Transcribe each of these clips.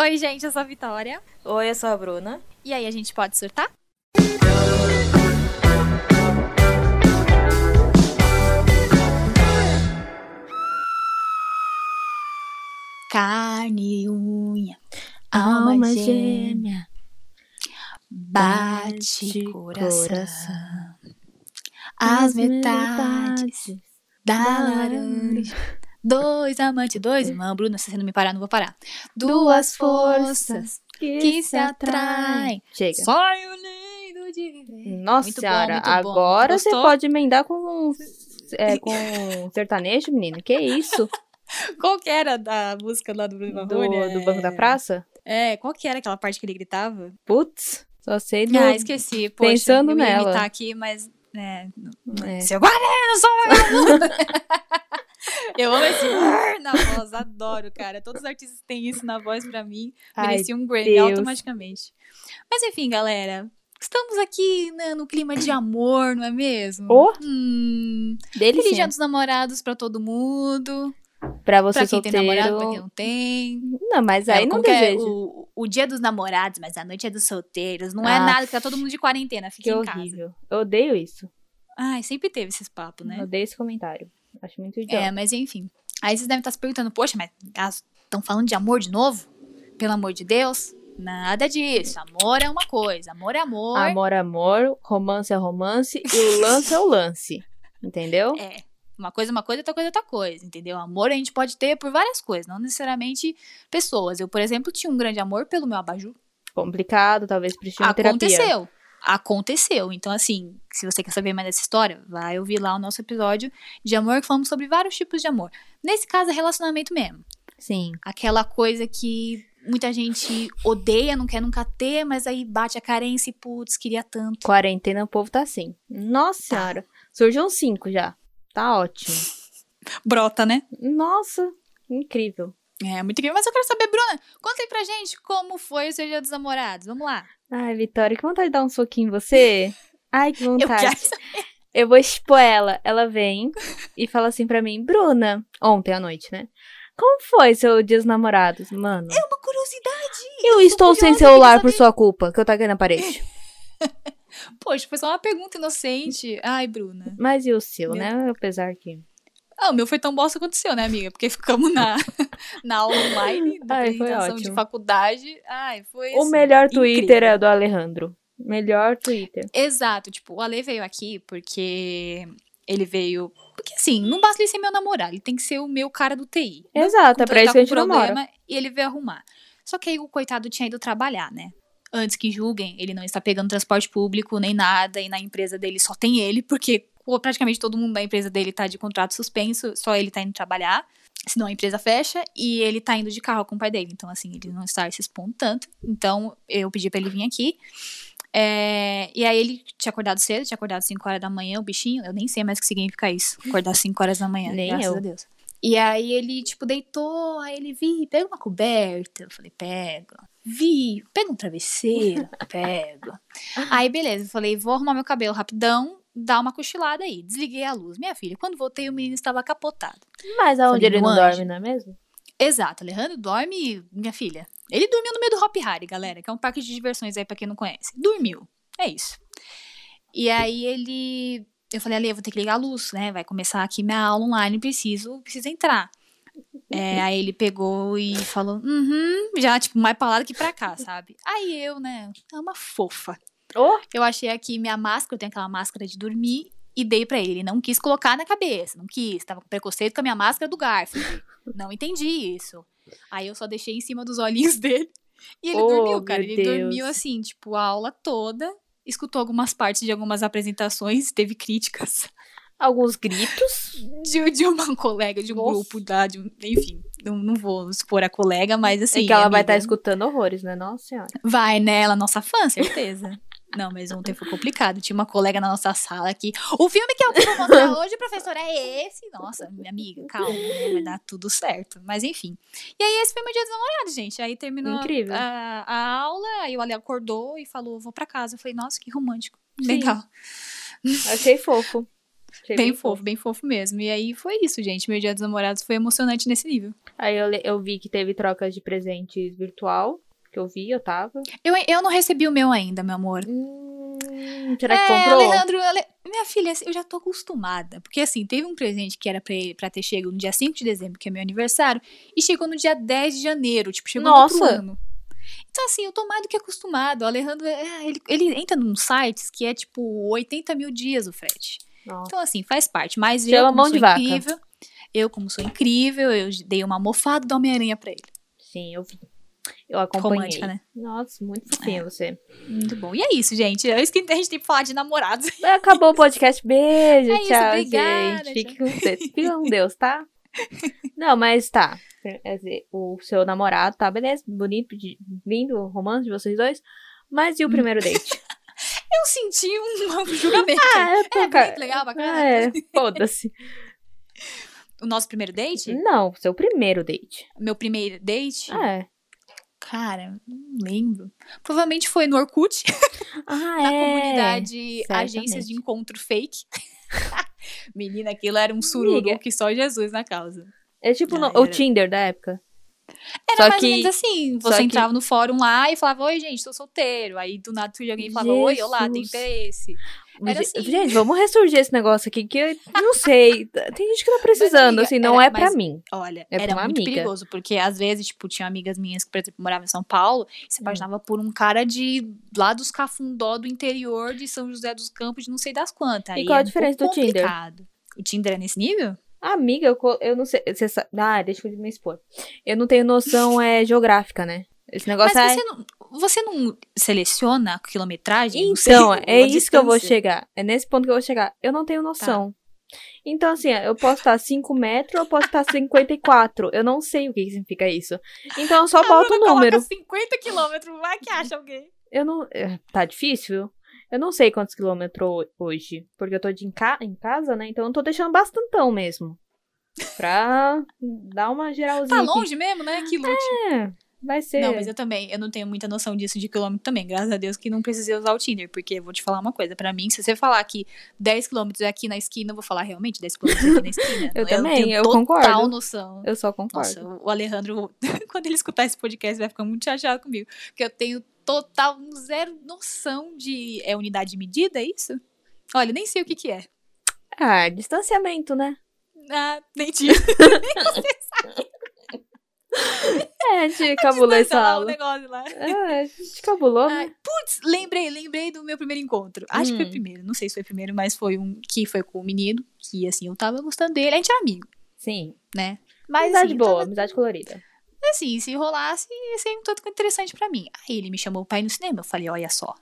Oi, gente, eu sou a Vitória. Oi, eu sou a Bruna. E aí, a gente pode surtar? Carne e unha, alma, Alma gêmea, bate coração. coração. As metades da laranja. Dois amantes, dois irmãos. Bruna, se você não me parar, não vou parar. Duas forças que se atraem. Chega. Sonho lindo de viver. Nossa Muito senhora, bom. agora você Gostou? pode emendar com, é, com sertanejo, menina. Que isso? Qual que era da música lá do Bruno Do, Marrone? do Banco da Praça? É, qual que era aquela parte que ele gritava? Putz, só sei do... Ah, esqueci. Poxa, pensando eu nela. imitar aqui, mas... É, É. Seu guardião, sou eu! eu amo esse na voz, adoro, cara. Todos os artistas têm isso na voz pra mim. Ai, Mereciam um Grammy Deus. automaticamente. Mas enfim, galera. Estamos aqui né, no clima de amor, não é mesmo? Oh, Hum, Feliz Dia dos Namorados pra todo mundo. Pra você Pra quem solteiro... tem namorado, pra quem não tem. Não, mas aí É, não como que é? O, o dia dos namorados, mas a noite é dos solteiros. Não é Ah, nada, que tá todo mundo de quarentena. Fica Que em casa. horrível. Eu odeio isso. Ai, sempre teve esses papos, né? Eu odeio esse comentário. Acho muito idiota. É, mas enfim. Aí vocês devem estar se perguntando, poxa, mas estão falando de amor de novo? Pelo amor de Deus? Nada disso. Amor é uma coisa. Amor é amor. Amor, amor, romance é romance e o lance é o lance. Entendeu? É. Uma coisa é uma coisa, outra coisa é outra coisa, entendeu? Amor a gente pode ter por várias coisas, não necessariamente pessoas. Eu, por exemplo, tinha um grande amor pelo meu abajur. Complicado, talvez precise terapia. Aconteceu. Aconteceu. Então, assim, se você quer saber mais dessa história, vai ouvir lá o nosso episódio de amor, que falamos sobre vários tipos de amor. Nesse caso, é relacionamento mesmo. Sim. Aquela coisa que muita gente odeia, não quer nunca ter, mas aí bate a carência e, putz, queria tanto. Quarentena, o povo tá assim. Nossa senhora. Surgiu uns cinco já. Tá ótimo. Brota, né? Nossa, incrível. É, muito incrível. Mas eu quero saber, Bruna, conta aí pra gente como foi o seu dia dos namorados. Vamos lá. Ai, Vitória, que vontade de dar um soquinho em você. Ai, que Eu vontade. quero Eu vou expor ela. Ela vem e fala assim pra mim, Bruna, ontem à noite, né? Como foi seu dia dos namorados? Mano, É uma curiosidade. eu estou sem celular por saber. sua culpa, que eu taquei na parede. Poxa, foi só uma pergunta inocente. Ai, Bruna. Mas e o seu, Meu- né? Apesar que... Ah, o meu foi tão bosta quanto o seu, né, amiga? Porque ficamos na, na aula online da Ai, apresentação de faculdade. Ai, foi O assim, melhor incrível. Twitter é do Alejandro. Melhor Twitter. Exato, tipo, o Ale veio aqui porque ele veio. Porque assim, não basta ele ser meu namorado, ele tem que ser o meu cara do TI. Exato, é pra isso que a gente tá com namora. problema E ele veio arrumar. Só que aí o coitado tinha ido trabalhar, né? Antes que julguem, ele não está pegando transporte público nem nada, e na empresa dele só tem ele, porque praticamente todo mundo da empresa dele tá de contrato suspenso, só ele tá indo trabalhar, senão a empresa fecha, e ele tá indo de carro com o pai dele. Então, assim, ele não está se expondo tanto. Então, eu pedi pra ele vir aqui. É, e aí ele tinha acordado cedo, tinha acordado 5 horas da manhã, o bichinho, eu nem sei mais o que significa isso, acordar 5 horas da manhã, Nem graças eu. a Deus. E aí ele, tipo, deitou, aí ele, vi, pega uma coberta. Eu falei, pega. Vi, pega um travesseiro, pego. Aí, beleza, eu falei, vou arrumar meu cabelo rapidão, dar uma cochilada aí. Desliguei a luz. Minha filha, quando voltei, o menino estava capotado. Mas aonde Falei, ele não dorme, não é mesmo? Exato, Alejandro dorme, minha filha. Ele dormiu no meio do Hop Harry, galera, que é um parque de diversões aí pra quem não conhece. Dormiu. É isso. E aí ele. Eu falei, Ale, eu vou ter que ligar a luz, né? Vai começar aqui minha aula online, preciso, preciso entrar. É, aí ele pegou e falou, uhum, já, tipo, mais pra lá do que pra cá, sabe? Aí eu, né, é uma fofa. Oh, Eu achei aqui minha máscara, eu tenho aquela máscara de dormir, e dei pra ele. Ele não quis colocar na cabeça, não quis. Tava com preconceito com a minha máscara do Garfield. não entendi isso. Aí eu só deixei em cima dos olhinhos dele. E ele Oh, dormiu, cara. Ele Deus. dormiu assim, tipo, a aula toda. Escutou algumas partes de algumas apresentações, teve críticas alguns gritos. de, de uma colega de um Nossa. grupo, da, de enfim, não, não vou expor a colega, mas assim. é que ela vai estar amiga, escutando horrores, né? Nossa senhora. Vai, né? Ela é nossa fã, certeza. Não, mas ontem foi complicado. Tinha uma colega na nossa sala que. O filme que eu vou mostrar hoje, professor, é esse. Nossa, minha amiga, calma, né? vai dar tudo certo. Mas enfim. E aí, esse foi meu dia dos namorados, gente. Aí terminou Incrível. A, a aula, aí o Ale acordou e falou: vou pra casa. Eu falei, nossa, que romântico. Sim. Legal. Achei fofo. Achei Bem fofo, bem fofo mesmo. E aí foi isso, gente. Meu dia dos namorados foi emocionante nesse nível. Aí eu, eu vi que teve trocas de presentes virtual, que eu vi, eu tava. Eu, eu não recebi o meu ainda, meu amor. Hum, será que é, comprou? Alejandro, Ale- minha filha, eu já tô acostumada. Porque assim, teve um presente que era pra, ele, pra ter chegado no dia 5 de dezembro, que é meu aniversário, e chegou no dia 10 de janeiro. Tipo, chegou no outro Nossa! ano. Então, assim, eu tô mais do que acostumado. O Alejandro, é, ele, ele entra num sites que é tipo 80 mil dias o frete. Nossa. Então, assim, faz parte. Mas Chama eu, como mão sou de vaca. incrível, eu, como sou incrível, eu dei uma mofada do Homem-Aranha pra ele. Sim, eu vi. Eu acompanhei. Romântica, né? Nossa, muito fofinho você. Muito bom. E é isso, gente. É isso que a gente tem que falar de namorados. Acabou o podcast. Beijo, É isso, tchau, obrigada, gente. Fique com Deus. Fique com Deus, tá? Não, mas tá. Quer dizer, o seu namorado tá, beleza, bonito, lindo o romance de vocês dois. Mas e o primeiro date? Eu senti um, um julgamento. ah, eu tô é ca- bonito, legal, bacana. Ah, é, foda-se. O nosso primeiro date? Não, seu primeiro date. Meu primeiro date? É. Cara, não lembro. Provavelmente foi no Orkut, Ah, na é. comunidade certamente. Agências de Encontro Fake. Menina, aquilo era um sururu que só Jesus na causa. É tipo no- Ah, o era. Tinder da época. Era Só mais que- ou menos assim. Você que- entrava no fórum lá e falava, oi, gente, tô solteiro. Aí do nada surgia alguém e falava, oi, olá, tem Jesus. interesse. Assim. Gente, vamos ressurgir esse negócio aqui que eu não sei. Tem gente que tá precisando, amiga, assim, não era- é pra mas- mim. Olha, É era muito amiga. perigoso, porque às vezes, tipo, tinha amigas minhas que, por exemplo, moravam em São Paulo, e se Hum. apaixonava por um cara de lá dos Cafundó do interior de São José dos Campos, de não sei das quantas. E qual a é um diferença pouco do Tinder? complicado. O Tinder é nesse nível? Amiga, eu, eu não sei. Você sabe, ah, deixa eu me expor. Eu não tenho noção é, geográfica, né? Esse negócio Mas é. você não, você não seleciona a quilometragem? Então, sei, é isso que eu vou chegar. É nesse ponto que eu vou chegar. Eu não Tá. tenho noção. Então, assim, eu posso estar 5 metros ou eu posso estar 54. Eu não sei o que significa isso. Então, eu só boto o número. 50 quilômetros, vai que acha alguém. Eu não. é, Tá difícil? Eu não sei quantos quilômetros ho- hoje. Porque eu tô de em, ca- em casa, né? Então eu tô deixando bastantão mesmo. Pra dar uma geralzinha. Tá aqui. longe mesmo, né? Que lute. É, vai ser. Não, mas eu também, eu não tenho muita noção disso de quilômetro também. Graças a Deus que não precisei usar o Tinder, porque eu vou te falar uma coisa. Pra mim, se você falar que 10 quilômetros é aqui na esquina, eu vou falar realmente 10 quilômetros é aqui na esquina. Eu também, tenho eu total concordo. noção. Eu só concordo. Nossa, o Alejandro, quando ele escutar esse podcast, vai ficar muito chateado comigo. Porque eu tenho total zero noção de. É unidade de medida, é isso? Olha, nem sei o que que é. Ah, distanciamento, né? Ah, nem tinha. É, a gente cabulou essa Lá, o aula. negócio lá. É, a gente cabulou, né? Ai, putz, lembrei, lembrei do meu primeiro encontro. Acho que foi o Hum. primeiro, não sei se foi o primeiro, mas foi um que foi com o menino, que assim, eu tava gostando dele. A gente era amigo, Sim. né? Mas amizade assim, boa, tava- amizade colorida. assim, se rolasse, ia ser um tanto interessante pra mim. Aí ele me chamou pra ir no cinema. Eu falei, olha só,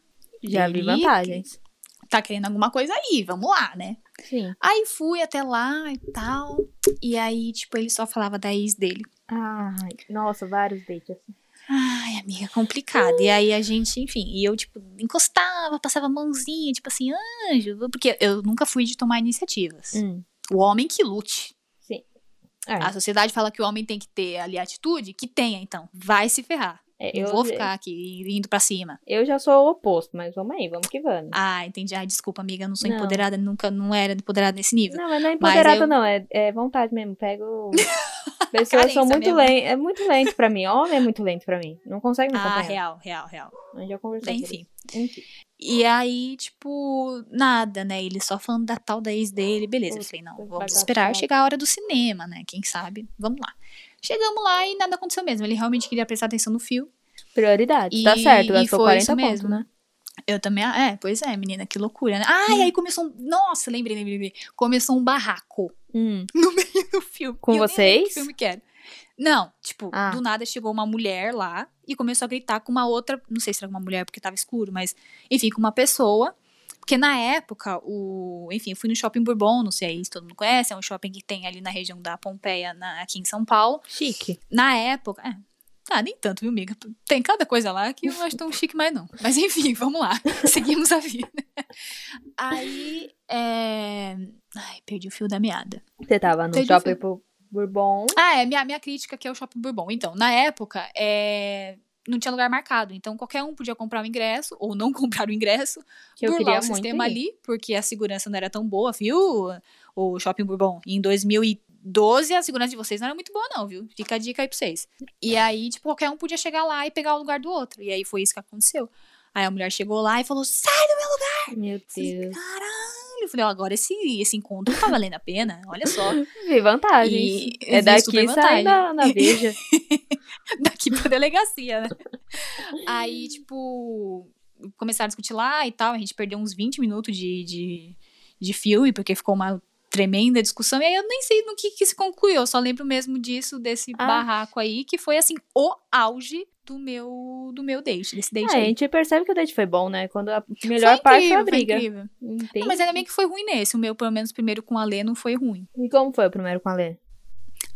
Já vi vantagens. tá querendo alguma coisa aí, vamos lá, né? Sim. Aí fui até lá e tal. E aí, tipo, ele só falava da ex dele. Ai, nossa, vários dates assim. Ai, amiga, complicado. E aí a gente, enfim, e eu, tipo, encostava, passava a mãozinha, tipo assim, anjo, porque eu nunca fui de tomar iniciativas. Hum, O homem que lute. é. A sociedade fala que o homem tem que ter ali atitude, que tenha, então. Vai se ferrar. É, Eu eu, vou ficar aqui indo pra cima. eu já sou o oposto, mas vamos aí, vamos que vamos. Ah, entendi. Ah, desculpa, amiga, eu não sou Não. empoderada, nunca não era empoderada nesse nível. Não, mas não é empoderada, eu- não. É, é vontade mesmo. Pego. Pessoas são muito lentas. É muito lento pra mim. Homem é muito lento pra mim. Não consegue me Ah, acompanhar. real, real, real. A gente já conversou sobre Enfim. Enfim. E aí, tipo, nada, né? Ele só falando da tal da ex dele, beleza. Eu falei, não, vamos esperar chegar a hora do cinema, né? Quem sabe? Vamos lá. Chegamos lá e nada aconteceu mesmo. Ele realmente queria prestar atenção no fio. Prioridade. Tá E- certo, e foi 40 isso pontos, mesmo. né? Eu também, é, pois é, menina, que loucura, né? Ah, e aí começou um. Nossa, lembrei, lembrei, lembrei. Começou um barraco Hum. no meio do filme. Com vocês? Que filme que era. Não, tipo, Ah. do nada chegou uma mulher lá e começou a gritar com uma outra. Não sei se era uma mulher porque tava escuro, mas enfim, com uma pessoa. Porque na época, o. Enfim, eu fui no shopping Bourbon, não sei se todo mundo conhece, é um shopping que tem ali na região da Pompeia, na- aqui em São Paulo. Chique. Na época. É, ah, nem tanto, viu, amiga? Tem cada coisa lá que eu não acho tão chique mais, não. Mas enfim, vamos lá. Seguimos a vida. Aí. É... Ai, perdi o fio da meada. Você tava no Entendi, shopping Bourbon. Ah, é minha, minha crítica que é o Shopping Bourbon. Então, na época, é, não tinha lugar marcado. Então qualquer um podia comprar o ingresso ou não comprar o ingresso, Que eu burlar o sistema ir. ali, porque a segurança não era tão boa, viu? O Shopping Bourbon, em 2012, a segurança de vocês não era muito boa, não, viu? Fica a dica aí pra vocês. E aí, tipo, qualquer um podia chegar lá e pegar o lugar do outro. E aí foi isso que aconteceu. Aí a mulher chegou lá e falou: sai do meu lugar! Meu falei, Deus. Eu falei, ó, agora esse, esse encontro tá valendo a pena, olha só. Vi vantagens. E é daqui sai vantagem. na, na Veja. daqui pra delegacia, né? Aí, tipo, começaram a discutir lá e tal. A gente perdeu uns 20 minutos de, de, de filme, porque ficou uma tremenda discussão. E aí eu nem sei no que, que se concluiu. Eu só lembro mesmo disso, desse Ah. barraco aí, que foi assim, o auge do meu, do meu date, desse date Ah, a gente percebe que o date foi bom, né? Quando a melhor parte foi a briga. incrível. Entendi. Não, mas ainda bem que foi ruim nesse. O meu, pelo menos, primeiro com a Lê, não foi ruim. E como foi o primeiro com a Lê?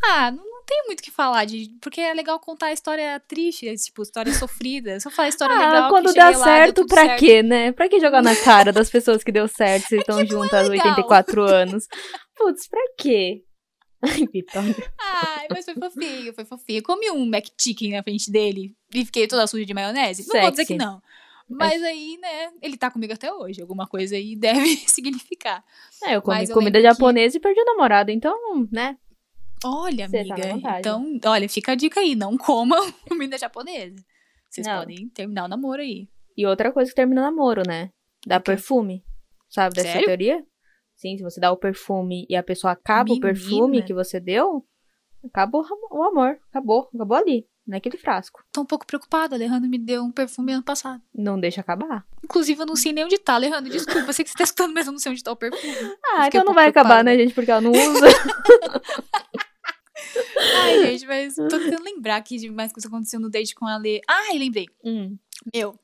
Ah, não, não tem muito o que falar, de, porque é legal contar a história triste, tipo, história sofrida. Eu falar história Ah, legal, quando dá lá, certo, pra certo. quê, né? Pra que jogar na cara das pessoas que deu certo se estão não é juntas legal. 84 anos? Putz, pra quê? Ai, Vitória. Ai, mas foi fofinho, foi fofinho. Comi um McChicken na frente dele e fiquei toda suja de maionese. Não vou dizer Sexy. que não. Mas aí, né, ele tá comigo até hoje. Alguma coisa aí deve significar. É, eu comi Mas eu comida que- japonesa e perdi o namorado, então, né? Olha, Você tá amiga. vantagem. então, olha, fica a dica aí. Não comam comida japonesa. Vocês Não. podem terminar o namoro aí. E outra coisa que termina namoro, né? Dá perfume. Sabe dessa Sério? teoria? Sim, se você dá o perfume e a pessoa acaba o Menina. perfume que você deu, acaba o, o amor. Acabou. Acabou ali. Naquele frasco. Tô um pouco preocupada. Alejandro me deu um perfume ano passado. Não deixa acabar. Inclusive, eu não sei nem onde tá, Alejandro. Desculpa, eu sei que você tá escutando, mas eu não sei onde tá o perfume. Ah, então não vai acabar, preocupada. né, gente? Porque ela não usa. Ai, gente, mas tô tentando lembrar aqui de mais coisa que aconteceu no date com a Lê. Ai, lembrei. Hum. Meu,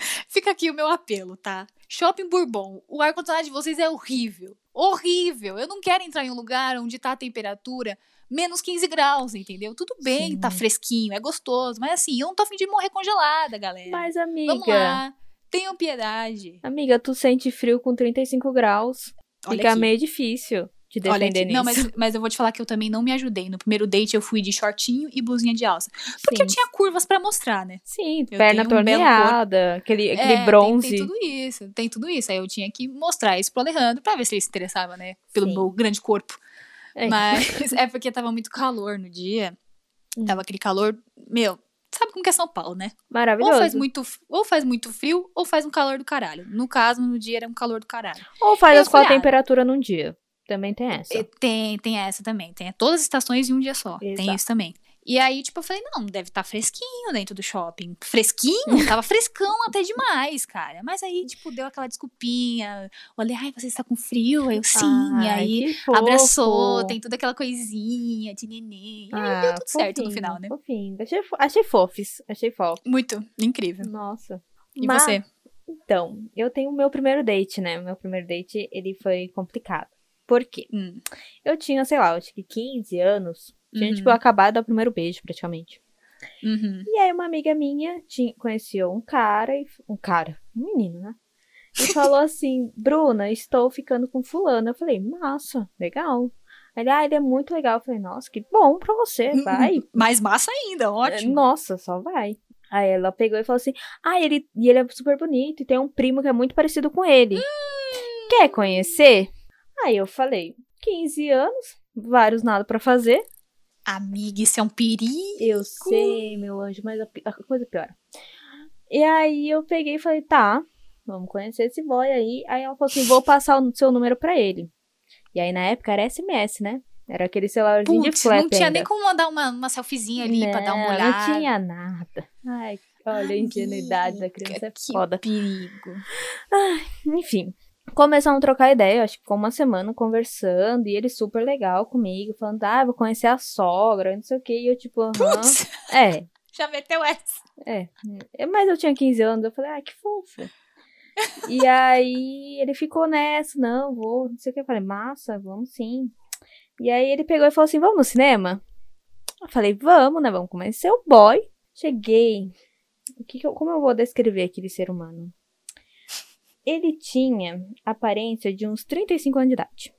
fica aqui o meu apelo, tá? Shopping Bourbon, o ar-condicionado de vocês é horrível. Horrível. Eu não quero entrar em um lugar onde tá a temperatura menos 15 graus, entendeu? Tudo bem, Sim. tá fresquinho, é gostoso. Mas assim, eu não tô a fim de morrer congelada, galera. Mas, Vamos amiga. lá. Tenham piedade. Amiga, tu sente frio com 35 graus. Olha Fica aqui. meio difícil de Olha defender aqui. nisso. Não, mas, mas eu vou te falar que eu também não me ajudei. No primeiro date eu fui de shortinho e blusinha de alça. Porque Sim. eu tinha curvas pra mostrar, né? Sim, Eu perna tenho um torneada, aquele, aquele É, tem- bronze. Tem, tudo isso, tem tudo isso. Aí eu tinha que mostrar isso pro Alejandro pra ver se ele se interessava, né? Pelo Sim. meu grande corpo. É. Mas é porque tava muito calor no dia. Hum. Tava aquele calor, meu, sabe como que é São Paulo, né? Maravilhoso. Ou faz, muito, ou faz muito frio, ou faz um calor do caralho. No caso, no dia era um calor do caralho. Ou faz as quatro falei, ah, temperaturas num dia. Também tem essa. E Tem, tem essa também. Tem todas as estações em um dia só. Tem Exato. isso também. E aí, tipo, eu falei, não, deve estar fresquinho dentro do shopping. Fresquinho? Tava frescão até demais, cara. Mas aí, tipo, deu aquela desculpinha. Olhei, ai, você está com frio? Aí eu, sim. Ai, aí, abraçou, tem toda aquela coisinha de neném. E aí deu Ah, tudo certo no fofinho, final, né? Fofinho. Achei, achei fofos. Achei fofo. Muito incrível. Nossa. E Mas, você? Então, eu tenho o meu primeiro date, né? Meu primeiro date, ele foi complicado. Por quê? Hum. Eu tinha, sei lá, eu acho que 15 anos. Tinha, Uhum. tipo, acabado o primeiro beijo, praticamente. Uhum. E aí, uma amiga minha tinha, conheceu um cara, e, um cara, um menino, né? E falou assim: Bruna, estou ficando com fulano. Eu falei: Massa, legal. Ele, ah, ele é muito legal. Eu falei: Nossa, que bom pra você, vai. Mais massa ainda, ótimo. Nossa, só vai. Aí ela pegou e falou assim: Ah, ele, e ele é super bonito e tem um primo que é muito parecido com ele. Quer conhecer? Aí eu falei: 15 anos, vários nada pra fazer. Amiga, isso é um perigo. Eu sei, meu anjo, mas a, a coisa piora. E aí eu peguei e falei, tá, vamos conhecer esse boy aí. Aí ela falou assim, vou passar o seu número pra ele. E aí na época era SMS, né? Era aquele celularzinho de Putz, flap não tinha ainda. nem como mandar uma, uma selfiezinha ali pra dar uma olhada. Não tinha nada. Ai, olha a ingenuidade da criança, é que foda. perigo. Enfim, começamos a trocar ideia, acho que ficou uma semana conversando, e ele super legal comigo, falando, ah, vou conhecer a sogra, não sei o que, e eu tipo, aham, Putz, é, já meteu essa. É, é, mas eu tinha 15 anos, eu falei, ah, que fofo. e aí ele ficou nessa, não, vou, não sei o que. Eu falei, massa, vamos sim. E aí ele pegou e falou assim, vamos no cinema? Eu falei, vamos, né, vamos conhecer o boy. Cheguei, o que que eu- como eu vou descrever aquele ser humano? Ele tinha aparência de uns 35 anos de idade.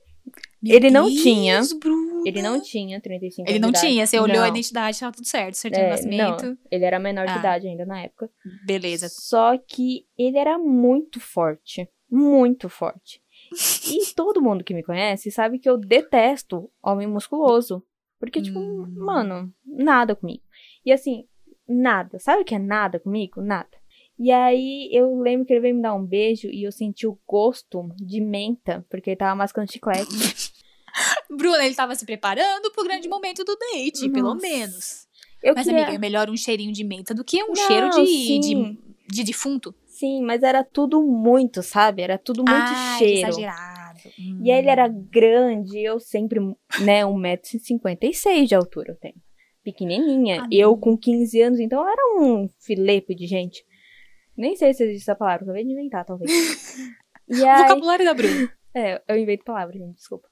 Meu Ele não Deus, tinha. Bruna. Ele não tinha 35 Ele anos não de idade. tinha, você olhou a Não. identidade, tava tudo certo, certidão É, de nascimento. Ele era menor de Ah. idade ainda na época. Beleza. Só que ele era muito forte. Muito forte. E todo mundo que me conhece sabe que eu detesto homem musculoso. Porque, tipo, Hum. mano, nada comigo. E assim, nada. Sabe o que é nada comigo? Nada. E aí eu lembro que ele veio me dar um beijo e eu senti o gosto de menta, porque ele tava mascando chiclete. Bruna, ele tava se preparando pro grande momento do date, pelo Nossa. menos. Eu Mas, queria... amiga, é melhor um cheirinho de menta do que um Não, cheiro de, de, de defunto. Sim, mas era tudo muito, sabe? Era tudo muito ah, cheiro. exagerado. E aí ele era Hum. grande, eu sempre, né, 1,56m de altura eu tenho. Pequenininha. Ah, eu com 15 anos, então eu era um filepe de gente. Nem sei se existe essa palavra, acabei de inventar, talvez. E aí, Vocabulário da Bruna. é, eu invento palavras, gente, desculpa.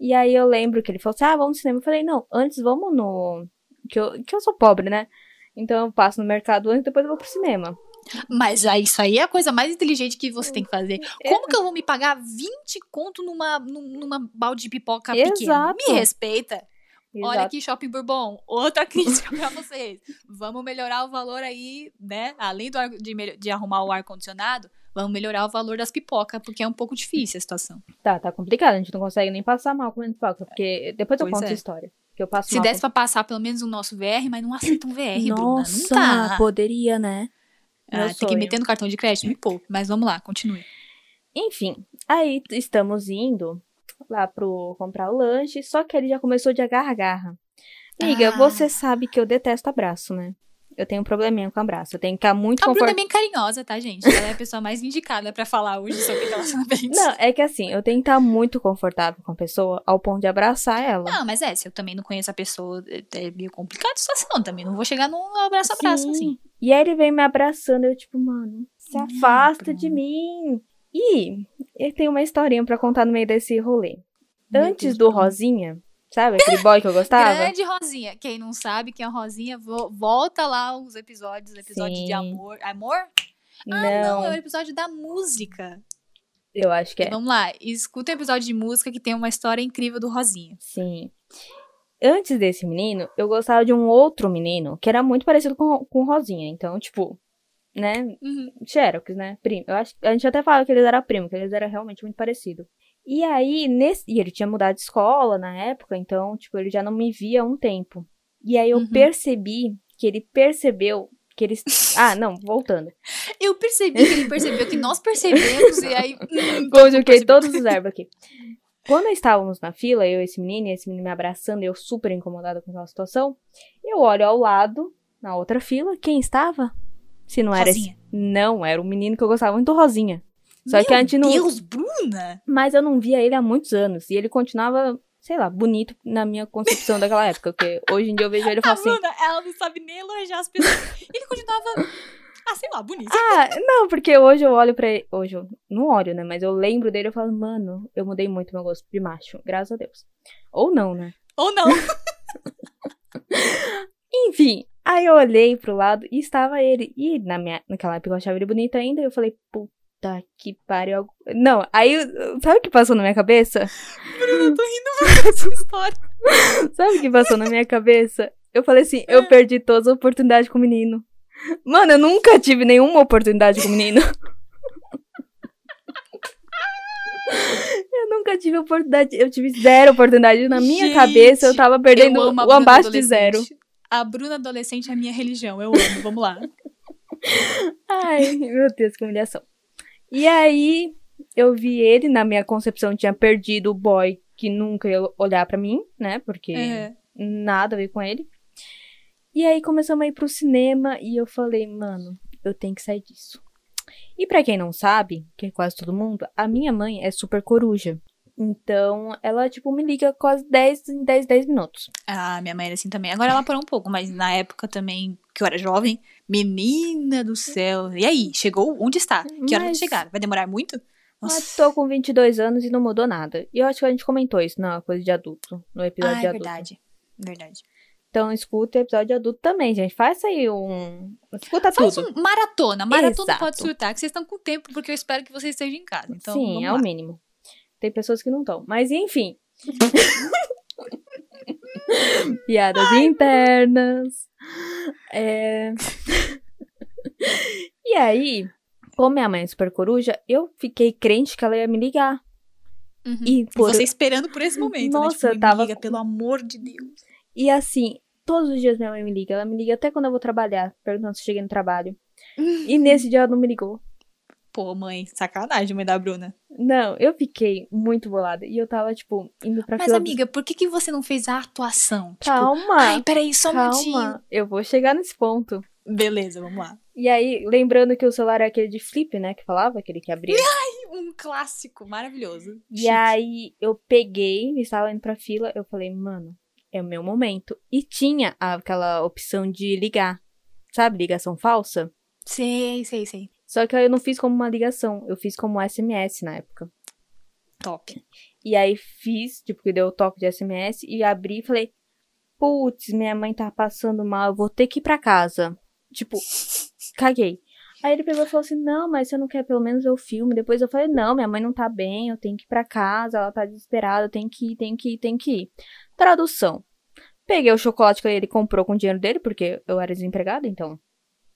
E aí eu lembro que ele falou assim, ah, vamos no cinema. Eu falei, não, antes vamos no... Que eu, que eu sou pobre, né? Então eu passo no mercado antes, depois eu vou pro cinema. Mas aí, isso aí é a coisa mais inteligente que você tem que fazer. Como que eu vou me pagar 20 conto numa, num- numa balde de pipoca pequena? Exato. Me respeita. Olha Exato. aqui, Shopping Bourbon. Outra crítica pra vocês. Vamos melhorar o valor aí, né? Além do ar- de, de arrumar o ar-condicionado, vamos melhorar o valor das pipocas, porque é um pouco difícil a situação. Tá, tá complicado, a gente não consegue nem passar mal comendo pipoca, porque depois eu Pois conto é. essa história. Que eu passo Se desse pra passar pelo menos o nosso VR, mas não aceita um VR, Bruna. Não Nossa, tá. poderia, né? Ah, tem que meter no cartão de crédito, me poupe. Mas vamos lá, continue. Enfim, aí estamos indo lá pro comprar o lanche, só que ele já começou de agarra-garra. Amiga, Ah. você sabe que eu detesto abraço, né? Eu tenho um probleminha com abraço. Eu tenho que ficar muito A Bruna é confortável. bem carinhosa, tá, gente? Ela é a pessoa mais indicada pra falar hoje sobre relacionamentos. Não, é que assim, eu tenho que estar muito confortável com a pessoa ao ponto de abraçar ela. Não, mas é, se eu também não conheço a pessoa, é é meio complicada a situação também. Não vou chegar num abraço-abraço, Sim. assim. E aí ele vem me abraçando, eu tipo, mano, se afasta de mim. E eu tenho uma historinha pra contar no meio desse rolê. Meu Antes Deus, do. Rosinha, sabe aquele boy que eu gostava? Grande Rosinha. Quem não sabe quem é a Rosinha, vo- volta lá os episódios, episódio de Sim. amor. Amor? Ah, não, não, é o episódio da música. eu acho que é. Vamos lá, escuta o episódio de música que tem uma história incrível do Rosinha. Sim. Antes desse menino, eu gostava de um outro menino que era muito parecido com, com o Rosinha. Então, tipo, né? Uhum. Xerox, né? Primo. Eu acho, a gente até fala que eles eram primo, que eles eram realmente muito parecidos. E aí, nesse. E ele tinha mudado de escola na época, então, tipo, ele já não me via há um tempo. E aí eu Uhum. percebi que ele percebeu que eles. Ah, não, voltando. Eu percebi que ele percebeu que nós percebemos, e aí. hum, Conjuguei todos os verbos aqui. Quando estávamos na fila, eu e esse menino, e esse menino me abraçando, e eu super incomodada com aquela situação, eu olho ao lado, na outra fila, quem estava? Se não era esse. Rosinha. Não, era o menino que eu gostava muito do Rosinha. Só Meu que a gente não. Deus, Bruna! Mas eu não via ele há muitos anos. E ele continuava, sei lá, bonito na minha concepção daquela época. Porque hoje em dia eu vejo ele e A falo assim. Bruna, ela não sabe nem elogiar as pessoas. Ele continuava. Ah, sei lá, bonito. Ah, não, porque hoje eu olho pra ele. Hoje eu não olho, né? Mas eu lembro dele e eu falo, mano, eu mudei muito meu gosto de macho. Graças a Deus. Ou não, né? Ou não. Enfim, aí eu olhei pro lado e estava ele. E na minha, naquela época eu achava ele bonito ainda. E eu falei, puta que pariu. Não, aí, sabe o que passou na minha cabeça? Eu tô rindo muito dessa história. Sabe o que passou na minha cabeça? Eu falei assim, eu perdi todas as oportunidades com o menino. Mano, eu nunca tive nenhuma oportunidade com o menino. Eu nunca tive oportunidade, eu tive zero oportunidade. Na minha Gente, cabeça, eu tava perdendo Eu o abaixo de zero. A Bruna adolescente é a minha religião. Eu amo. Vamos lá. Ai, meu Deus, que humilhação. E aí, eu vi ele, na minha concepção, tinha perdido o boy que nunca ia olhar pra mim, né? Porque É. nada a ver com ele. E aí começamos a ir pro cinema e eu falei, mano, eu tenho que sair disso. E pra quem não sabe, que é quase todo mundo, a minha mãe é super coruja. Então, ela, tipo, me liga quase 10 em 10, 10 minutos. Ah, minha mãe era assim também. Agora ela parou um pouco, mas na época também, que eu era jovem, menina do céu. E aí, chegou? Onde está? Que hora vai Mas- chegar? Vai demorar muito? Mas Nossa. tô com 22 anos e não mudou nada. E eu acho que a gente comentou isso na coisa de adulto, no episódio Ah, de é adulto. verdade. Verdade. Então, escuta o episódio de adulto também, gente. Faça aí um... Escuta Faz tudo. um maratona. Maratona Exato. pode surtar, que vocês estão com tempo, porque eu espero que vocês estejam em casa. Então, Sim, é lá. o mínimo. Tem pessoas que não estão. Mas enfim. Piadas Ai, internas. É... e aí, como minha mãe é super coruja, eu fiquei crente que ela ia me ligar. Uhum. E por... você esperando por esse momento, Nossa, né? Tipo, tava... Liga, pelo amor de Deus. E assim, todos os dias minha mãe me liga. Ela me liga até quando eu vou trabalhar, perguntando se cheguei no trabalho. e nesse dia ela não me ligou. Pô, mãe, sacanagem, mãe da Bruna. Não, eu fiquei muito bolada. E eu tava, tipo, indo pra Mas, amiga, por que, que você não fez a atuação? Tipo, calma. Tipo, Ai, peraí, só um calma. minutinho. Eu vou chegar nesse ponto. Beleza, vamos lá. E aí, lembrando que o celular é aquele de flip, né? Que falava, aquele que abria. Ai, um clássico, maravilhoso. E Chique. aí, eu peguei, estava indo pra fila, eu falei, mano, é o meu momento. E tinha aquela opção de ligar. Sabe, ligação falsa? Sei, sei, sei. Só que eu não fiz como uma ligação, eu fiz como SMS na época. Top. E aí fiz, tipo, que deu o toque de SMS e abri e falei: Putz, minha mãe tá passando mal, eu vou ter que ir pra casa. Tipo, caguei. Aí ele pegou e falou assim: Não, mas você não quer pelo menos ver o filme? Depois eu falei: Não, minha mãe não tá bem, eu tenho que ir pra casa, ela tá desesperada, eu tenho que ir, tenho que ir, tenho que ir. Tradução. Peguei o chocolate que ele comprou com o dinheiro dele, porque eu era desempregada, então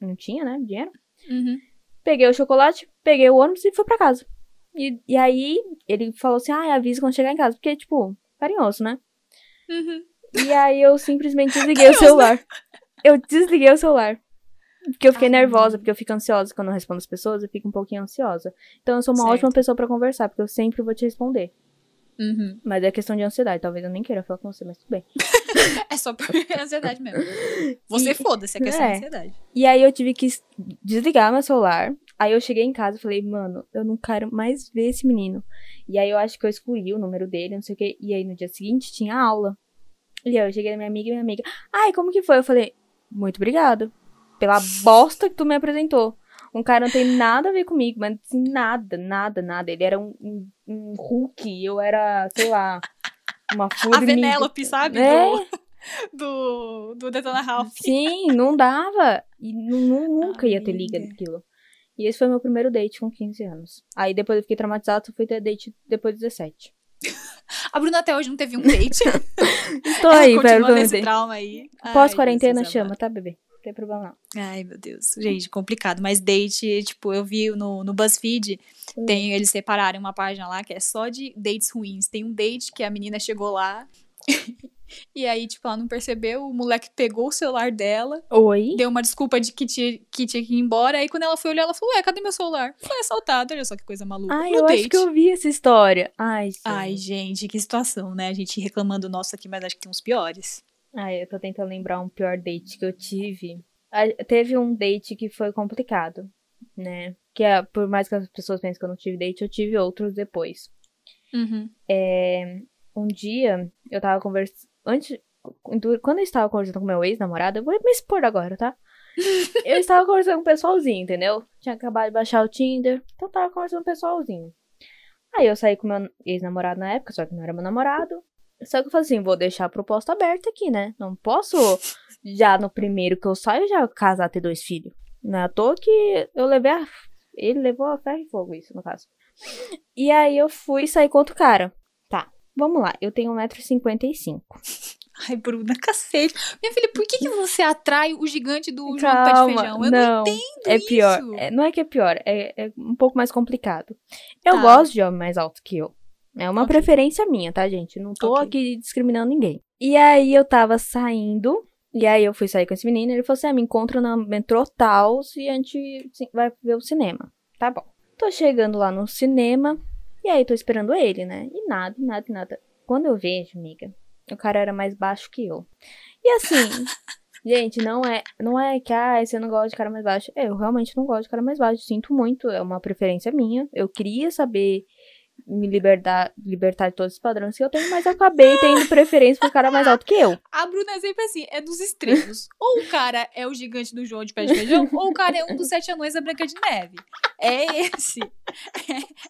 não tinha, né, dinheiro. Uhum. Peguei o chocolate, peguei o ônibus e fui pra casa. E, e aí ele falou assim: ah, avisa quando chegar em casa. Porque, tipo, carinhoso, né? Uhum. E aí eu simplesmente desliguei o celular. Eu desliguei o celular. Porque eu fiquei nervosa, porque eu fico ansiosa quando eu respondo as pessoas, eu fico um pouquinho ansiosa. Então eu sou uma certo. ótima pessoa para conversar, porque eu sempre vou te responder. Uhum. Mas é questão de ansiedade. Talvez eu nem queira falar com você, mas tudo bem. é só por ansiedade mesmo. Você foda-se, é questão é. de ansiedade. E aí eu tive que desligar meu celular. Aí eu cheguei em casa e falei, mano, eu não quero mais ver esse menino. E aí eu acho que eu excluí o número dele, não sei o quê. E aí no dia seguinte tinha aula. E aí eu cheguei na minha amiga e minha amiga, ai, como que foi? Eu falei, muito obrigado pela bosta que tu me apresentou. Um cara não tem nada a ver comigo, mas assim, nada, nada, nada. Ele era um, um, um Hulk, eu era, sei lá, uma formiga. A Venelope, sabe? É. Do, do, do Detona Ralph. Sim, não dava. E nunca ia ter liga daquilo. E esse foi meu primeiro date com 15 anos. Aí depois eu fiquei traumatizada, só fui ter date depois de 17. A Bruna até hoje não teve um date. Estou aí, velho. nesse trauma aí. Pós-quarentena chama, tá, bebê? Tem problema não. Ai, meu Deus. Gente, complicado. Mas date, tipo, eu vi no, no BuzzFeed, hum. tem, eles separaram uma página lá que é só de dates ruins. Tem um date que a menina chegou lá. E aí, tipo, ela não percebeu, o moleque pegou o celular dela. Oi? Deu uma desculpa de que tinha, que tinha que ir embora. Aí quando ela foi olhar, ela falou, ué, cadê meu celular? Foi assaltado, olha só que coisa maluca. Ai, eu date. acho que eu vi essa história. Ai, gente. Ai, gente, que situação, né? A gente reclamando nosso aqui, mas acho que tem uns piores. Ai, eu tô tentando lembrar um pior date que eu tive. Teve um date que foi complicado, né? Que é, por mais que as pessoas pensem que eu não tive date, eu tive outros depois. Uhum. É, um dia, eu tava conversando. Antes. Quando eu estava conversando com meu ex-namorado, eu vou me expor agora, tá? eu estava conversando com o pessoalzinho, entendeu? Tinha acabado de baixar o Tinder, então eu tava conversando com o pessoalzinho. Aí eu saí com meu ex-namorado na época, só que não era meu namorado. Só que eu falei assim, vou deixar a proposta aberta aqui, né? Não posso já no primeiro que eu saio já casar ter dois filhos. Não é à toa que eu levei a... Ele levou a ferro e fogo, isso, no caso. E aí eu fui sair com outro cara. Tá, vamos lá. Eu tenho 1,55m. Ai, Bruna, cacete. Minha filha, por que, que você atrai o gigante do Calma, João Pé de Feijão? Eu não, não entendo é isso. pior. É, não é que é pior, é, é um pouco mais complicado. Eu tá. gosto de homem mais alto que eu. É uma okay. preferência minha, tá, gente? Não tô okay. aqui discriminando ninguém. E aí eu tava saindo, e aí eu fui sair com esse menino, ele falou assim: ah, me encontra na metrô tal e a gente vai ver o cinema. Tá bom. Tô chegando lá no cinema, e aí tô esperando ele, né? E nada, nada, nada. Quando eu vejo, amiga, o cara era mais baixo que eu. E assim, gente, não é, não é que ah, você não gosta de cara mais baixo. Eu realmente não gosto de cara mais baixo, sinto muito, é uma preferência minha. Eu queria saber me libertar, libertar de todos os padrões que eu tenho, mas eu acabei tendo preferência pro cara mais alto que eu. A Bruna é sempre assim, é dos extremos. ou o cara é o gigante do João de pé de feijão, ou o cara é um dos sete anões da Branca de Neve. É esse.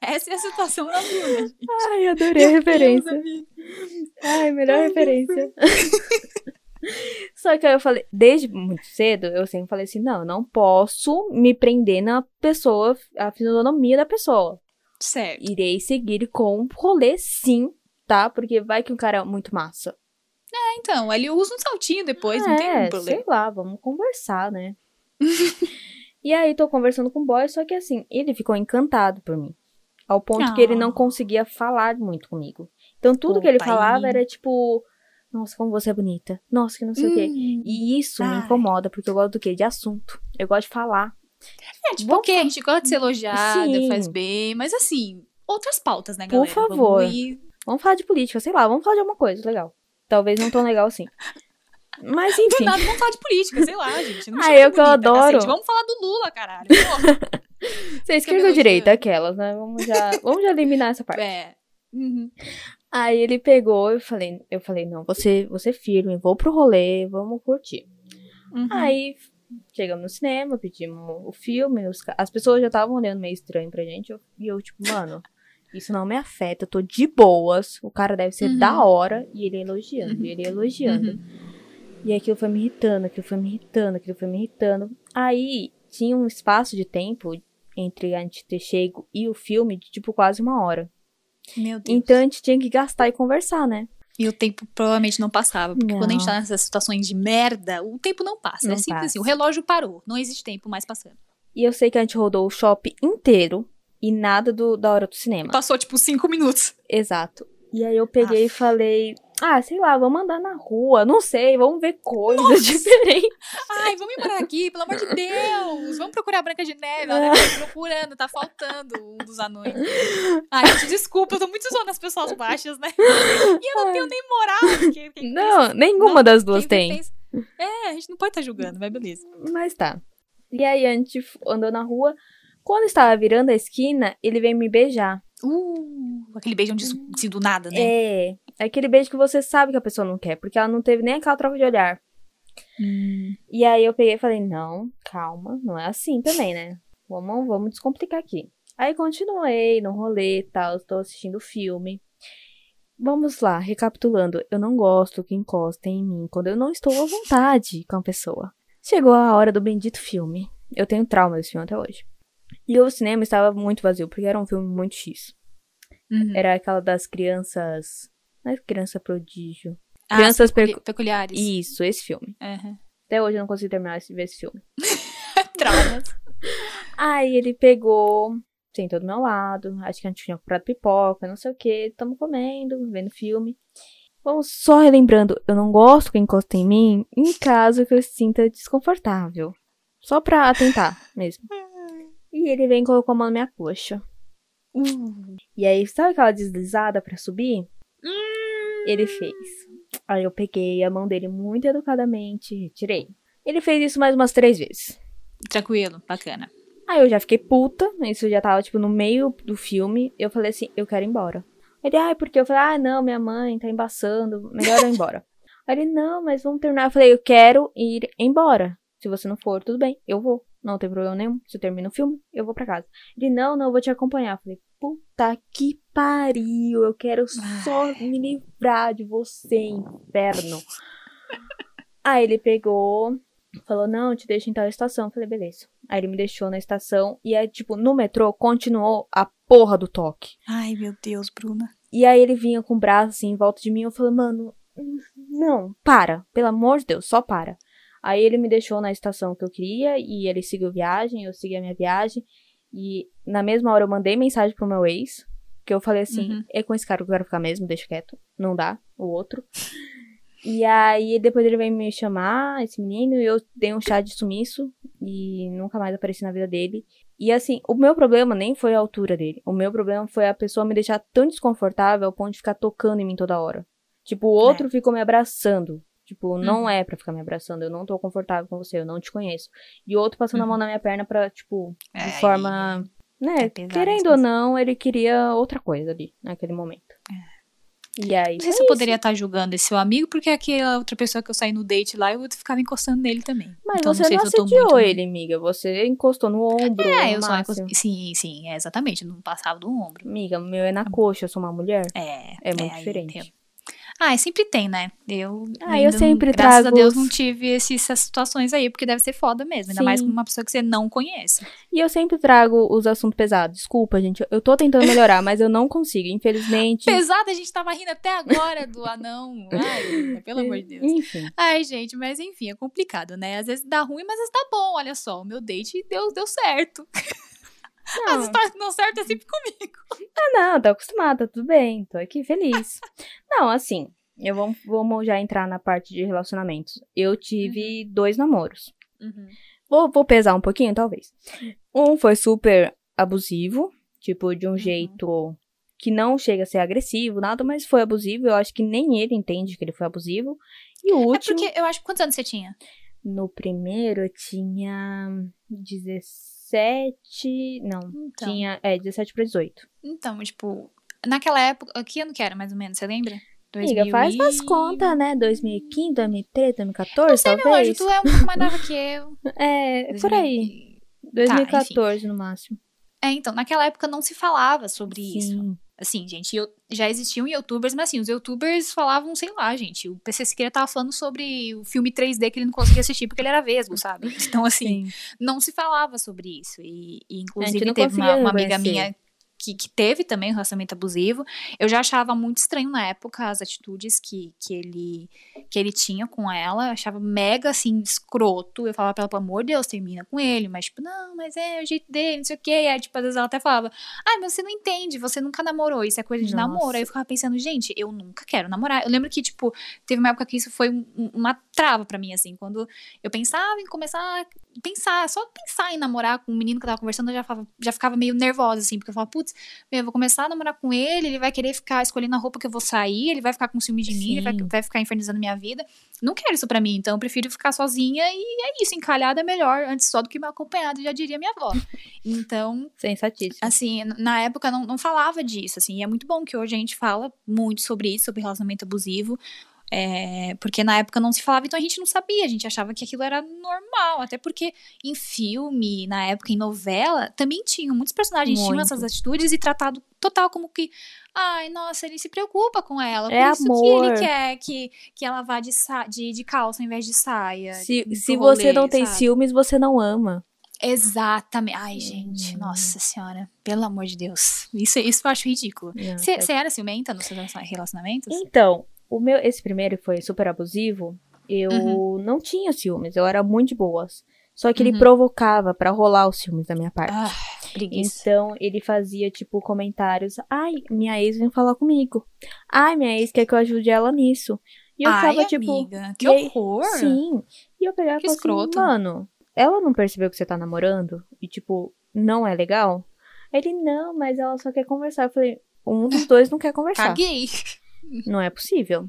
É, essa é a situação da Bruna, gente. Ai, adorei a referência. Ai, melhor Ai, referência. Só que aí eu falei, desde muito cedo, eu sempre falei assim, não, eu não posso me prender na pessoa, a fisionomia da pessoa. Certo. Irei seguir com rolê sim, tá? Porque vai que um cara é muito massa. É, então, ele usa um saltinho depois, não tem é, problema. sei lá, vamos conversar, né? e aí tô conversando com o boy, só que assim, ele ficou encantado por mim. Ao ponto que ele não Ah. conseguia falar muito comigo. Então tudo que ele Opa, falava era tipo, nossa, como você é bonita. Nossa, que não sei o quê. Hum. E isso me Ai. incomoda, porque eu gosto do quê? De assunto. Eu gosto de falar. É, tipo, Vamos ok, a gente gosta de ser elogiada, Sim. faz bem, mas assim, outras pautas, né, Por galera? favor. Vamos ir... Vamos falar de política, sei lá, vamos falar de alguma coisa legal. Talvez não tão legal assim. Mas Do enfim. nada, vamos falar de política, sei lá, gente. Não Ah, eu que eu bonita, adoro. cacete. Vamos falar do Lula, caralho. Você é esquerda ou direita? Aquelas, né? Vamos já, vamos já eliminar essa parte. é. Uhum. Aí ele pegou e falei, eu falei, não, você, você firme, vou pro rolê, vamos curtir. Uhum. Aí chegamos no cinema, pedimos o filme, os as pessoas já estavam olhando meio estranho pra gente, eu- e eu, tipo, mano, isso não me afeta, eu tô de boas, o cara deve ser Uhum. da hora, e ele elogiando, Uhum. e ele elogiando. Uhum. E aquilo foi me irritando, aquilo foi me irritando, aquilo foi me irritando. Aí tinha um espaço de tempo entre a gente ter chego e o filme de tipo quase uma hora. Meu Deus. Então a gente tinha que gastar e conversar, né? E o tempo provavelmente não passava. Porque Não. quando a gente tá nessas situações de merda, o tempo não passa. Não é simples passa. assim. O relógio parou. Não existe tempo mais passando. E eu sei que a gente rodou o shopping inteiro e nada do, da hora do cinema. Passou, tipo, cinco minutos. Exato. E aí eu peguei e Aff. falei, ah, sei lá, vamos andar na rua, não sei, vamos ver coisas diferentes. Ai, vamos embora daqui, pelo amor de Deus. Vamos procurar a Branca de Neve. Ela deve estar procurando, tá faltando um dos anões. Ai, gente, desculpa, eu tô muito zoando as pessoas baixas, né? E eu não tenho nem moral. Porque, quem Não, pensa- nenhuma não, das duas tem. pensa- É, a gente não pode estar julgando, mas beleza. Mas tá. E aí a gente andou na rua. Quando estava virando a esquina, ele veio me beijar. Uh, aquele beijão de, de do nada, né? É. É aquele beijo que você sabe que a pessoa não quer, porque ela não teve nem aquela troca de olhar. Hum. E aí eu peguei e falei, não, calma, não é assim também, né? Vamos, vamos descomplicar aqui. Aí continuei no rolê e tal, estou assistindo o filme. Vamos lá, recapitulando. Eu não gosto que encostem em mim quando eu não estou à vontade com a pessoa. Chegou a hora do bendito filme. Eu tenho trauma desse filme até hoje. E o cinema estava muito vazio, porque era um filme muito X. Uhum. Era aquela das crianças. Não é criança prodígio. Ah, Crianças peculi- peculiares. Isso, esse filme. Uhum. Até hoje eu não consigo terminar de ver esse filme. Traumas. Aí ele pegou, sentou do meu lado, acho que a gente tinha comprado pipoca, não sei o que, tamo comendo, vendo filme. Vamos só relembrando, eu não gosto que encosta em mim em caso que eu sinta desconfortável. Só pra atentar mesmo. E ele vem e colocou a mão na minha coxa. Uh. E aí, sabe aquela deslizada pra subir? Ele fez. Aí eu peguei a mão dele muito educadamente e retirei. Ele fez isso mais umas três vezes. Tranquilo, bacana. Aí eu já fiquei puta, isso já tava, tipo, no meio do filme. Eu falei assim, eu quero ir embora. Ele, ai, porque eu falei, ah, não, minha mãe tá embaçando, melhor eu ir embora. Aí ele, não, mas vamos terminar. Eu falei, eu quero ir embora. Se você não for, tudo bem, eu vou. Não tem problema nenhum. Se eu termino o filme, eu vou pra casa. Ele, não, não, eu vou te acompanhar. Eu falei, puta que pariu, eu quero só me livrar de você, inferno. Aí ele pegou, falou, não, te deixo em tal estação. Eu falei, beleza. Aí ele me deixou na estação e aí, tipo, no metrô continuou a porra do toque. Ai, meu Deus, Bruna. E aí ele vinha com o braço assim em volta de mim. Eu falei, mano, não, para. Pelo amor de Deus, só para. Aí ele me deixou na estação que eu queria e ele seguiu viagem, eu segui a minha viagem. E na mesma hora eu mandei mensagem pro meu ex, que eu falei assim, Uhum. é com esse cara que eu quero ficar mesmo, deixa quieto. Não dá, o outro. E aí depois ele veio me chamar, esse menino, e eu dei um chá de sumiço e nunca mais apareci na vida dele. E assim, o meu problema nem foi a altura dele. O meu problema foi a pessoa me deixar tão desconfortável ao ponto de ficar tocando em mim toda hora. Tipo, o outro ficou me abraçando. Tipo, não Uhum. é pra ficar me abraçando, eu não tô confortável com você, eu não te conheço. E o outro passando a Uhum. mão na minha perna pra, tipo, de Ai, forma. Né, é pesado querendo ou não, ele queria outra coisa ali, naquele momento. E aí. Não sei foi se eu isso. poderia estar julgando esse seu amigo, porque aquela outra pessoa que eu saí no date lá, eu ficava encostando nele também. Mas então, você não sei não se eu tô assediou muito... ele, amiga. Você encostou no ombro. É, no eu só máximo. encost... Sim, sim, é, exatamente. Não passava do ombro. Amiga, meu é na coxa, eu sou uma mulher. É. É muito aí, diferente. Ah, sempre tem, né? Eu, Ah, eu ainda, sempre graças a trago Deus, os- não tive essas situações aí, porque deve ser foda mesmo. Ainda mais Sim. com uma pessoa que você não conhece. E eu sempre trago os assuntos pesados. Desculpa, gente. Eu tô tentando melhorar, mas eu não consigo. Infelizmente. Pesado, a gente tava rindo até agora do anão. Ai, menina, pelo amor de Deus. Enfim. Ai, gente, mas enfim, é complicado, né? Às vezes dá ruim, mas às vezes dá bom. Olha só, o meu date deu, deu certo. As Não, histórias que não certo é sempre comigo. ah, não, tô acostumada, tudo bem. Tô aqui feliz. não, assim, eu vou, vamos já entrar na parte de relacionamentos. Eu tive dois namoros. Vou, vou pesar um pouquinho, talvez. Um foi super abusivo, tipo, de um Uhum. jeito que não chega a ser agressivo, nada, mas foi abusivo. Eu acho que nem ele entende que ele foi abusivo. E o É último, porque eu acho. Quantos anos você tinha? no primeiro, eu tinha 17. Não, Então, tinha. É, 17 pra 18. então tipo, naquela época. Que ano que era, mais ou menos? Você lembra? Amiga, faz umas contas, né? 2015, 2013, 2014, Não sei, meu anjo, talvez. tu é um pouco mais nova que eu. É, por aí. 2000 Tá, 2014 no máximo. É, então, naquela época não se falava sobre isso. Sim. Assim, gente, eu, já existiam youtubers, mas assim, os youtubers falavam, sei lá, gente, o PC Siqueira tava falando sobre o filme 3D que ele não conseguia assistir porque ele era vesgo, sabe? Então, assim, Sim. não se falava sobre isso. E, e, inclusive, teve uma, uma amiga minha que, que teve também um relacionamento abusivo. Eu já achava muito estranho na época as atitudes que, que, ele, que ele tinha com ela. Eu achava mega, assim, escroto. Eu falava pra ela, pelo amor de Deus, termina com ele. Mas, tipo, não, mas é o jeito dele, não sei o quê. E aí, tipo, às vezes ela até falava, ah, mas você não entende, você nunca namorou, isso é coisa de Nossa. namoro. Aí eu ficava pensando, gente, eu nunca quero namorar. Eu lembro que, tipo, teve uma época que isso foi um- um- uma trava pra mim, assim, quando eu pensava em começar a pensar, só pensar em namorar com um menino que eu tava conversando, eu já, falava- já ficava meio nervosa, assim, porque eu falava, putz, eu vou começar a namorar com ele, ele vai querer ficar escolhendo a roupa que eu vou sair, ele vai ficar com ciúme de mim, ele vai, Sim. vai ficar infernizando minha vida. Não quero isso pra mim, então eu prefiro ficar sozinha e é isso, encalhada é melhor, antes só do que mal acompanhada, já diria minha avó. Então, Sensatíssimo. assim, na época não, não falava disso, assim, e é muito bom que hoje a gente fala muito sobre isso, sobre relacionamento abusivo, é, porque na época não se falava, então a gente não sabia, a gente achava que aquilo era normal, até porque em filme, na época, em novela, também tinham, muitos personagens tinham Muito. essas atitudes e tratado total como que, ai, nossa, ele se preocupa com ela, É por isso que amor. ele quer que, que ela vá de, sa de, de calça ao invés de saia. Se, se você rolê, não tem sabe? ciúmes, você não ama. Exatamente. Ai, gente, Hum. nossa senhora. Pelo amor de Deus. Isso, isso eu acho ridículo. Não, Você você era ciumenta nos seus relacionamentos? Então, o meu, esse primeiro que foi super abusivo, eu Uhum. não tinha ciúmes, eu era muito de boas. Só que ele Uhum. provocava pra rolar os ciúmes da minha parte. Ah, preguiça. Então, ele fazia, tipo, comentários. Ai, minha ex vem falar comigo. Ai, minha ex quer que eu ajude ela nisso. E eu Ai, ficava, tipo. amiga, que e horror. Sim. E eu pegava Que e falava assim, mano, ela não percebeu que você tá namorando? E, tipo, não é legal? Ele, não, mas ela só quer conversar. Eu falei, um dos dois não quer conversar. Caguei. Não é possível.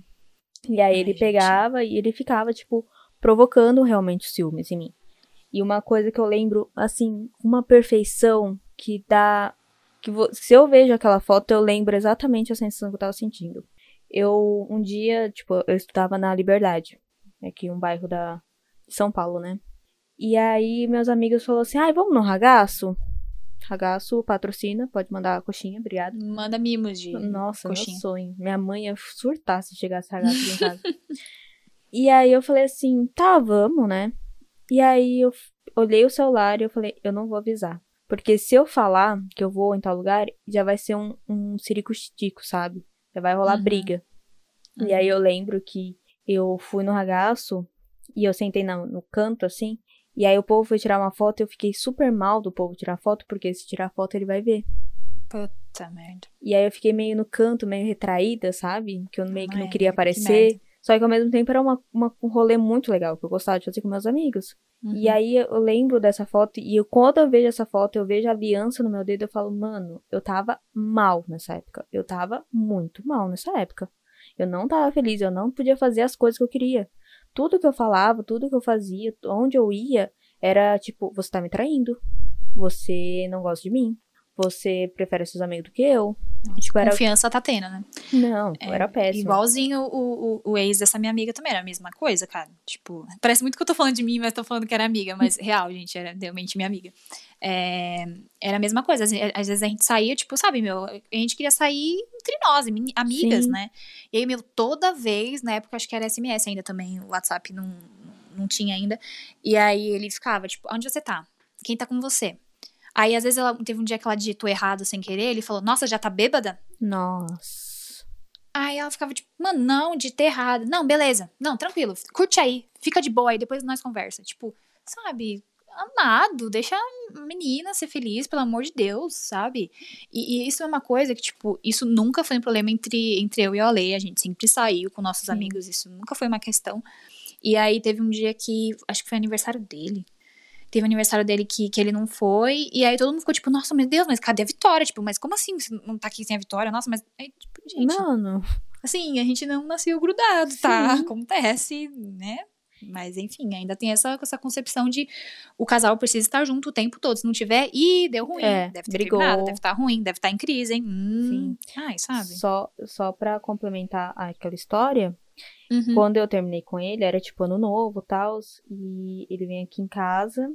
E aí Ai, ele gente. pegava e ele ficava, tipo, provocando realmente os ciúmes em mim. E uma coisa que eu lembro, assim, uma perfeição que dá. que Se eu vejo aquela foto, eu lembro exatamente a sensação que eu tava sentindo. Eu, um dia, tipo, eu estudava na Liberdade, aqui um bairro da de São Paulo, né? E aí meus amigos falaram assim: ai, vamos no ragaço? Ragaço patrocina, pode mandar a coxinha, obrigada. Manda mimos de Nossa, coxinha. meu sonho. Minha mãe ia surtar se chegasse ragaço em casa. e aí eu falei assim, tá, vamos, né? E aí eu olhei o celular e eu falei, eu não vou avisar. Porque se eu falar que eu vou em tal lugar, já vai ser um, um ciricutico, sabe? Já vai rolar Uhum. briga. E aí eu lembro que eu fui no ragaço e eu sentei na- no canto, assim. E aí o povo foi tirar uma foto e eu fiquei super mal do povo tirar foto, porque se tirar foto ele vai ver. Puta merda. E aí eu fiquei meio no canto, meio retraída, sabe? Que eu meio que não queria que aparecer. merda. Só que ao mesmo tempo era uma, uma- um rolê muito legal, que eu gostava de fazer com meus amigos. E Uhum. aí eu lembro dessa foto, e eu, quando eu vejo essa foto, eu vejo a aliança no meu dedo, eu falo, mano, eu tava mal nessa época. Eu tava muito mal nessa época. Eu não tava feliz, eu não podia fazer as coisas que eu queria. Tudo que eu falava, tudo que eu fazia, onde eu ia, era tipo, você tá me traindo. Você não gosta de mim. Você prefere seus amigos do que eu. Tipo, era... Confiança tá tendo, né? Não, eu era péssimo. Igualzinho o, o, o ex dessa minha amiga também, era a mesma coisa, cara. Tipo, parece muito que eu tô falando de mim, mas tô falando que era amiga, mas real, gente, era realmente minha amiga. É, era a mesma coisa, às, às, vezes a gente saía, tipo, sabe, meu, a gente queria sair entre nós, amigas, Sim. né? E aí, meu, toda vez, na época acho que era SMS ainda também, o WhatsApp não, não tinha ainda. E aí ele ficava, tipo, onde você tá? Quem tá com você? Aí, às vezes, ela teve um dia que ela digitou errado sem querer, ele falou, nossa, já tá bêbada? Nossa. Aí ela ficava tipo, mano, não, digitei errado. Não, beleza. Não, tranquilo. Curte aí. Fica de boa aí, depois nós conversa. Tipo, sabe? Amado, deixa a menina ser feliz, pelo amor de Deus, sabe? E, e, isso é uma coisa que, tipo, isso nunca foi um problema entre, entre eu e a Ale. A gente sempre saiu com nossos Sim. amigos, isso nunca foi uma questão. E aí teve um dia que, acho que foi aniversário dele. Teve aniversário dele que, que ele não foi. E aí todo mundo ficou tipo, nossa, meu Deus, mas cadê a Vitória? Tipo, mas como assim você não tá aqui sem a Vitória? Nossa, mas. Aí, tipo, gente. Mano. Assim, a gente não nasceu grudado, tá? Sim. Acontece, né? Mas, enfim, ainda tem essa, essa concepção de o casal precisa estar junto o tempo todo. Se não tiver, ih, deu ruim. É, deve ter brigou. Terminado, deve estar ruim, deve estar em crise, hein? Hum. Sim. Ai, sabe? Só, só pra complementar aquela história, Uhum. Quando eu terminei com ele, era tipo ano novo e tal. E ele vem aqui em casa.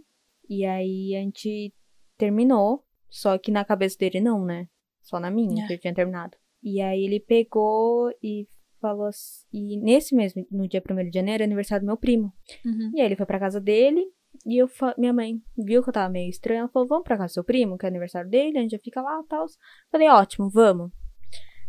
E aí a gente terminou. Só que na cabeça dele não, né? Só na minha, é. que ele tinha terminado. E aí ele pegou e falou assim. E nesse mesmo, no dia 1 de janeiro, é aniversário do meu primo. Uhum. E aí ele foi pra casa dele. E eu minha mãe viu que eu tava meio estranha. Ela falou: Vamos pra casa do seu primo, que é aniversário dele, a gente já fica lá e tal. Falei: Ótimo, vamos.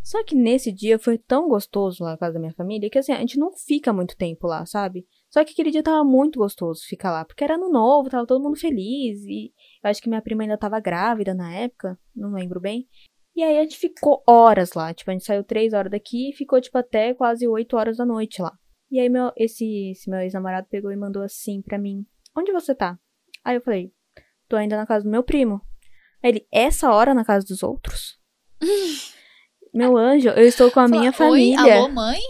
Só que nesse dia foi tão gostoso lá na casa da minha família que assim, a gente não fica muito tempo lá, sabe? Só que aquele dia tava muito gostoso ficar lá, porque era ano novo, tava todo mundo feliz e eu acho que minha prima ainda tava grávida na época, não lembro bem. E aí a gente ficou horas lá, tipo, a gente saiu três horas daqui e ficou, tipo, até quase oito horas da noite lá. E aí meu, esse, esse meu ex-namorado pegou e mandou assim pra mim, onde você tá? Aí eu falei, tô ainda na casa do meu primo. Aí ele, essa hora na casa dos outros? Meu anjo, eu estou com a Fala, minha família. Oi, alô, mãe?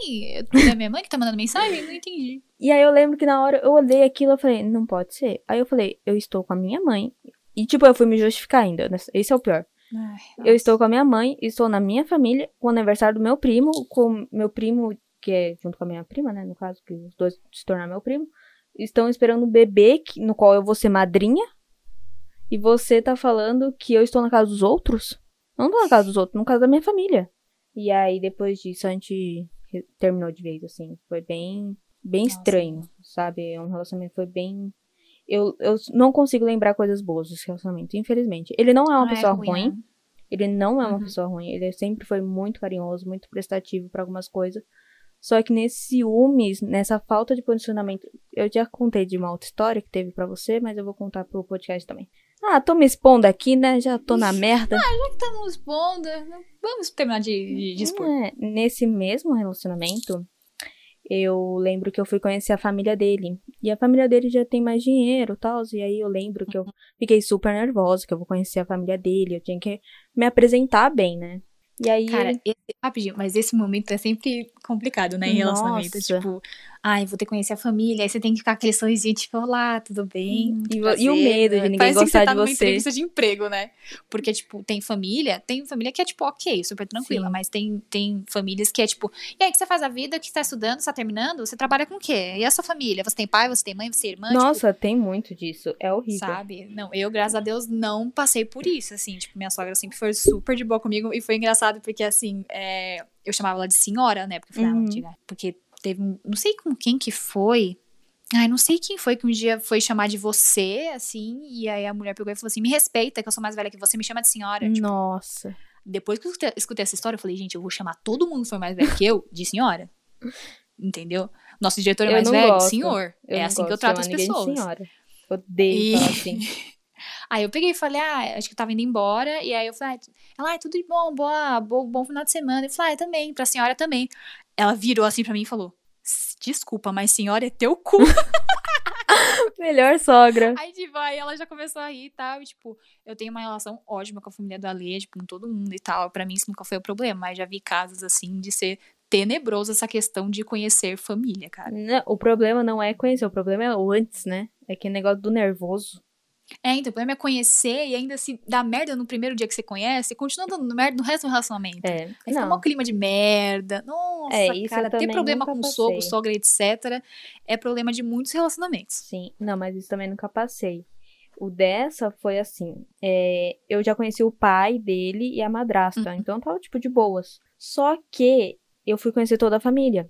É minha mãe que tá mandando mensagem? Não entendi. E aí eu lembro que na hora eu olhei aquilo e falei, não pode ser. Aí eu falei, eu estou com a minha mãe. E tipo, eu fui me justificar ainda. Né? Esse é o pior. Ai, eu estou com a minha mãe, estou na minha família, com o aniversário do meu primo, com meu primo, que é junto com a minha prima, né? No caso, que os dois se tornaram meu primo. Estão esperando um bebê no qual eu vou ser madrinha. E você tá falando que eu estou na casa dos outros? Não tô na casa dos outros, no caso da minha família. E aí, depois disso, a gente terminou de vez, assim. Foi bem, bem Nossa. estranho, sabe? Um relacionamento foi bem. Eu, eu não consigo lembrar coisas boas desse relacionamento, infelizmente. Ele não é uma é pessoa é ruim. ruim. Né? Ele não é uma uhum. pessoa ruim. Ele sempre foi muito carinhoso, muito prestativo para algumas coisas. Só que nesse ciúmes, nessa falta de posicionamento, eu já contei de uma outra história que teve para você, mas eu vou contar pro podcast também. Ah, tô me expondo aqui, né? Já tô na merda. Ah, já que estamos expondo, vamos terminar de, de, expor. É, nesse mesmo relacionamento, eu lembro que eu fui conhecer a família dele. E a família dele já tem mais dinheiro e tal. E aí eu lembro que eu fiquei super nervosa, que eu vou conhecer a família dele. Eu tinha que me apresentar bem, né? E aí. Cara, esse, rapidinho, mas esse momento é sempre complicado, né? Em relacionamento. Nossa. Tipo, ai, vou ter que conhecer a família. Aí você tem que ficar aquele sorrisinho, tipo, olá, tudo bem? E, e, o medo de ninguém Parece gostar que você tá de numa você. entrevista de emprego, né? Porque, tipo, tem família, tem família que é, tipo, ok, super tranquila, Sim. mas tem, tem famílias que é, tipo, e aí, que você faz a vida, que você tá estudando, você tá terminando, você trabalha com o quê? E a sua família? Você tem pai, você tem mãe, você tem irmã? Tipo Nossa, tipo, tem muito disso. É horrível. Sabe? Não, eu, graças a Deus, não passei por isso, assim. Tipo, minha sogra sempre foi super de boa comigo e foi engraçado porque, assim, é, eu chamava ela de senhora, né? Porque eu falei, ah, uhum. porque teve. Não sei com quem que foi. Ai, não sei quem foi que um dia foi chamar de você, assim, e aí a mulher pegou e falou assim: me respeita, que eu sou mais velha que você, me chama de senhora. Tipo, Nossa. Depois que eu escutei, essa história, eu falei, gente, eu vou chamar todo mundo que for mais velho que eu de senhora. Entendeu? Nosso diretor é mais velho, gosto. senhor. Eu é assim que eu trato as pessoas. De senhora. Odeio e... assim. Aí eu peguei e falei, ah, acho que eu tava indo embora. E aí eu falei, ah, ela, ah, tudo de bom, boa, bom, bom final de semana. Eu falei, ah, também, pra senhora também. Ela virou assim pra mim e falou, desculpa, mas senhora é teu cu. Melhor sogra. Aí, tipo, aí ela já começou a rir e tal. E, tipo, eu tenho uma relação ótima com a família do Ale, tipo, com todo mundo e tal. Pra mim, isso nunca foi o problema. Mas já vi casos, assim, de ser tenebroso essa questão de conhecer família, cara. Não, o problema não é conhecer, o problema é o antes, né? É que negócio do nervoso. É, então, o problema é conhecer e ainda se dá merda no primeiro dia que você conhece, e continua dando merda no resto do relacionamento. É, Aí fica um clima de merda. Nossa, É, cara, ter problema com sogro, passei. sogra, etc. é problema de muitos relacionamentos. Sim, não, mas isso também nunca passei. O dessa foi assim: é, eu já conheci o pai dele e a madrasta, Uhum. então tava tipo de boas. Só que eu fui conhecer toda a família.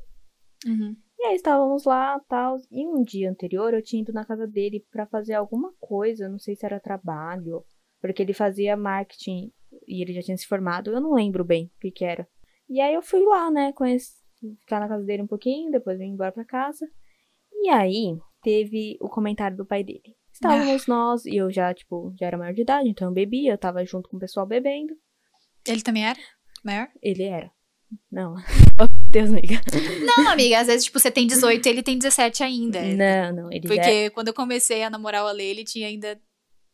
E aí estávamos lá, tal, e um dia anterior eu tinha ido na casa dele pra fazer alguma coisa, não sei se era trabalho, porque ele fazia marketing e ele já tinha se formado, eu não lembro bem o que que era. E aí eu fui lá, né, conheci, ficar na casa dele um pouquinho, depois vim embora pra casa. E aí teve o comentário do pai dele. Estávamos nós, e eu já, tipo, já era maior de idade, então eu bebia, eu tava junto com o pessoal bebendo. Ele também era maior? Ele era. Não. Deus me liga. Não, amiga, às vezes, tipo, você tem 18 e ele tem 17 ainda. Não, não, ele já Porque quando eu comecei a namorar o Ale, ele tinha ainda.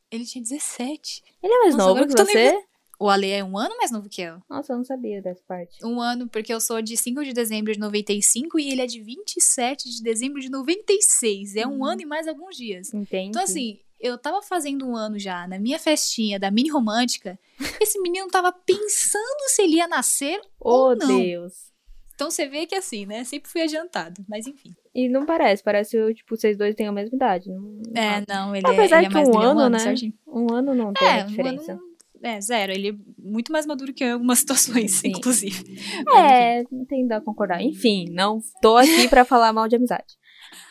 Ele tinha 17. Ele é mais Nossa, novo que você? O Ale é um ano mais novo que eu. Nossa, eu não sabia dessa parte. Um ano, porque eu sou de 5 de dezembro de 95 e ele é de 27 de dezembro de 96. É um Hum. ano e mais alguns dias. Entendi. Então, assim, eu tava fazendo um ano já na minha festinha da mini romântica. Esse menino tava pensando se ele ia nascer Oh, ou não. Deus. Então você vê que assim, né? Sempre fui adiantado. Mas enfim. E não parece, parece tipo, vocês dois têm a mesma idade. Não, É, não, ele, é, Apesar ele é que mais um ele é ano, né? certinho. Um ano não tem É, um diferença. ano. É, zero. Ele é muito mais maduro que eu em algumas situações, Sim. inclusive. É, não tem que concordar. Enfim, não tô aqui pra falar mal de amizade.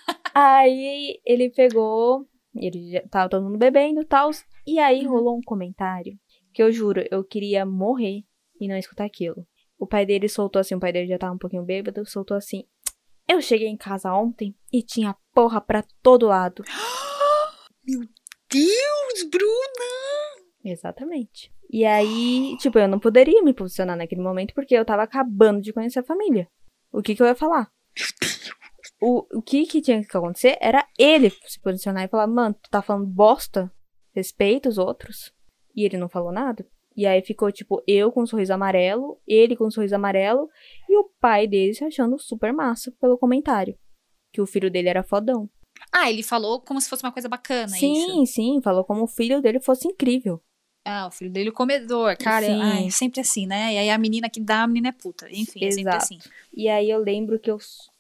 Aí ele pegou, ele já tava todo mundo bebendo e tal. E aí Uhum. rolou um comentário que eu juro, eu queria morrer e não escutar aquilo. O pai dele soltou assim, o pai dele já tava um pouquinho bêbado, soltou assim. Eu cheguei em casa ontem e tinha porra pra todo lado. Deus, Bruna! Exatamente. E aí, tipo, eu não poderia me posicionar naquele momento porque eu tava acabando de conhecer a família. O que que eu ia falar? O, o que que tinha que acontecer era ele se posicionar e falar, mano, tu tá falando bosta? Respeita os outros. E ele não falou nada. E aí ficou, tipo, eu com um sorriso amarelo, ele com um sorriso amarelo, e o pai dele se achando super massa pelo comentário. Que o filho dele era fodão. Ah, ele falou como se fosse uma coisa bacana, é sim, isso? sim, falou como o filho dele fosse incrível. Ah, o filho dele comedor, cara. Sim. Ai, sempre assim, né? E aí a menina que dá, a menina é puta. Enfim, é sempre Exato. assim. E aí eu lembro que eu,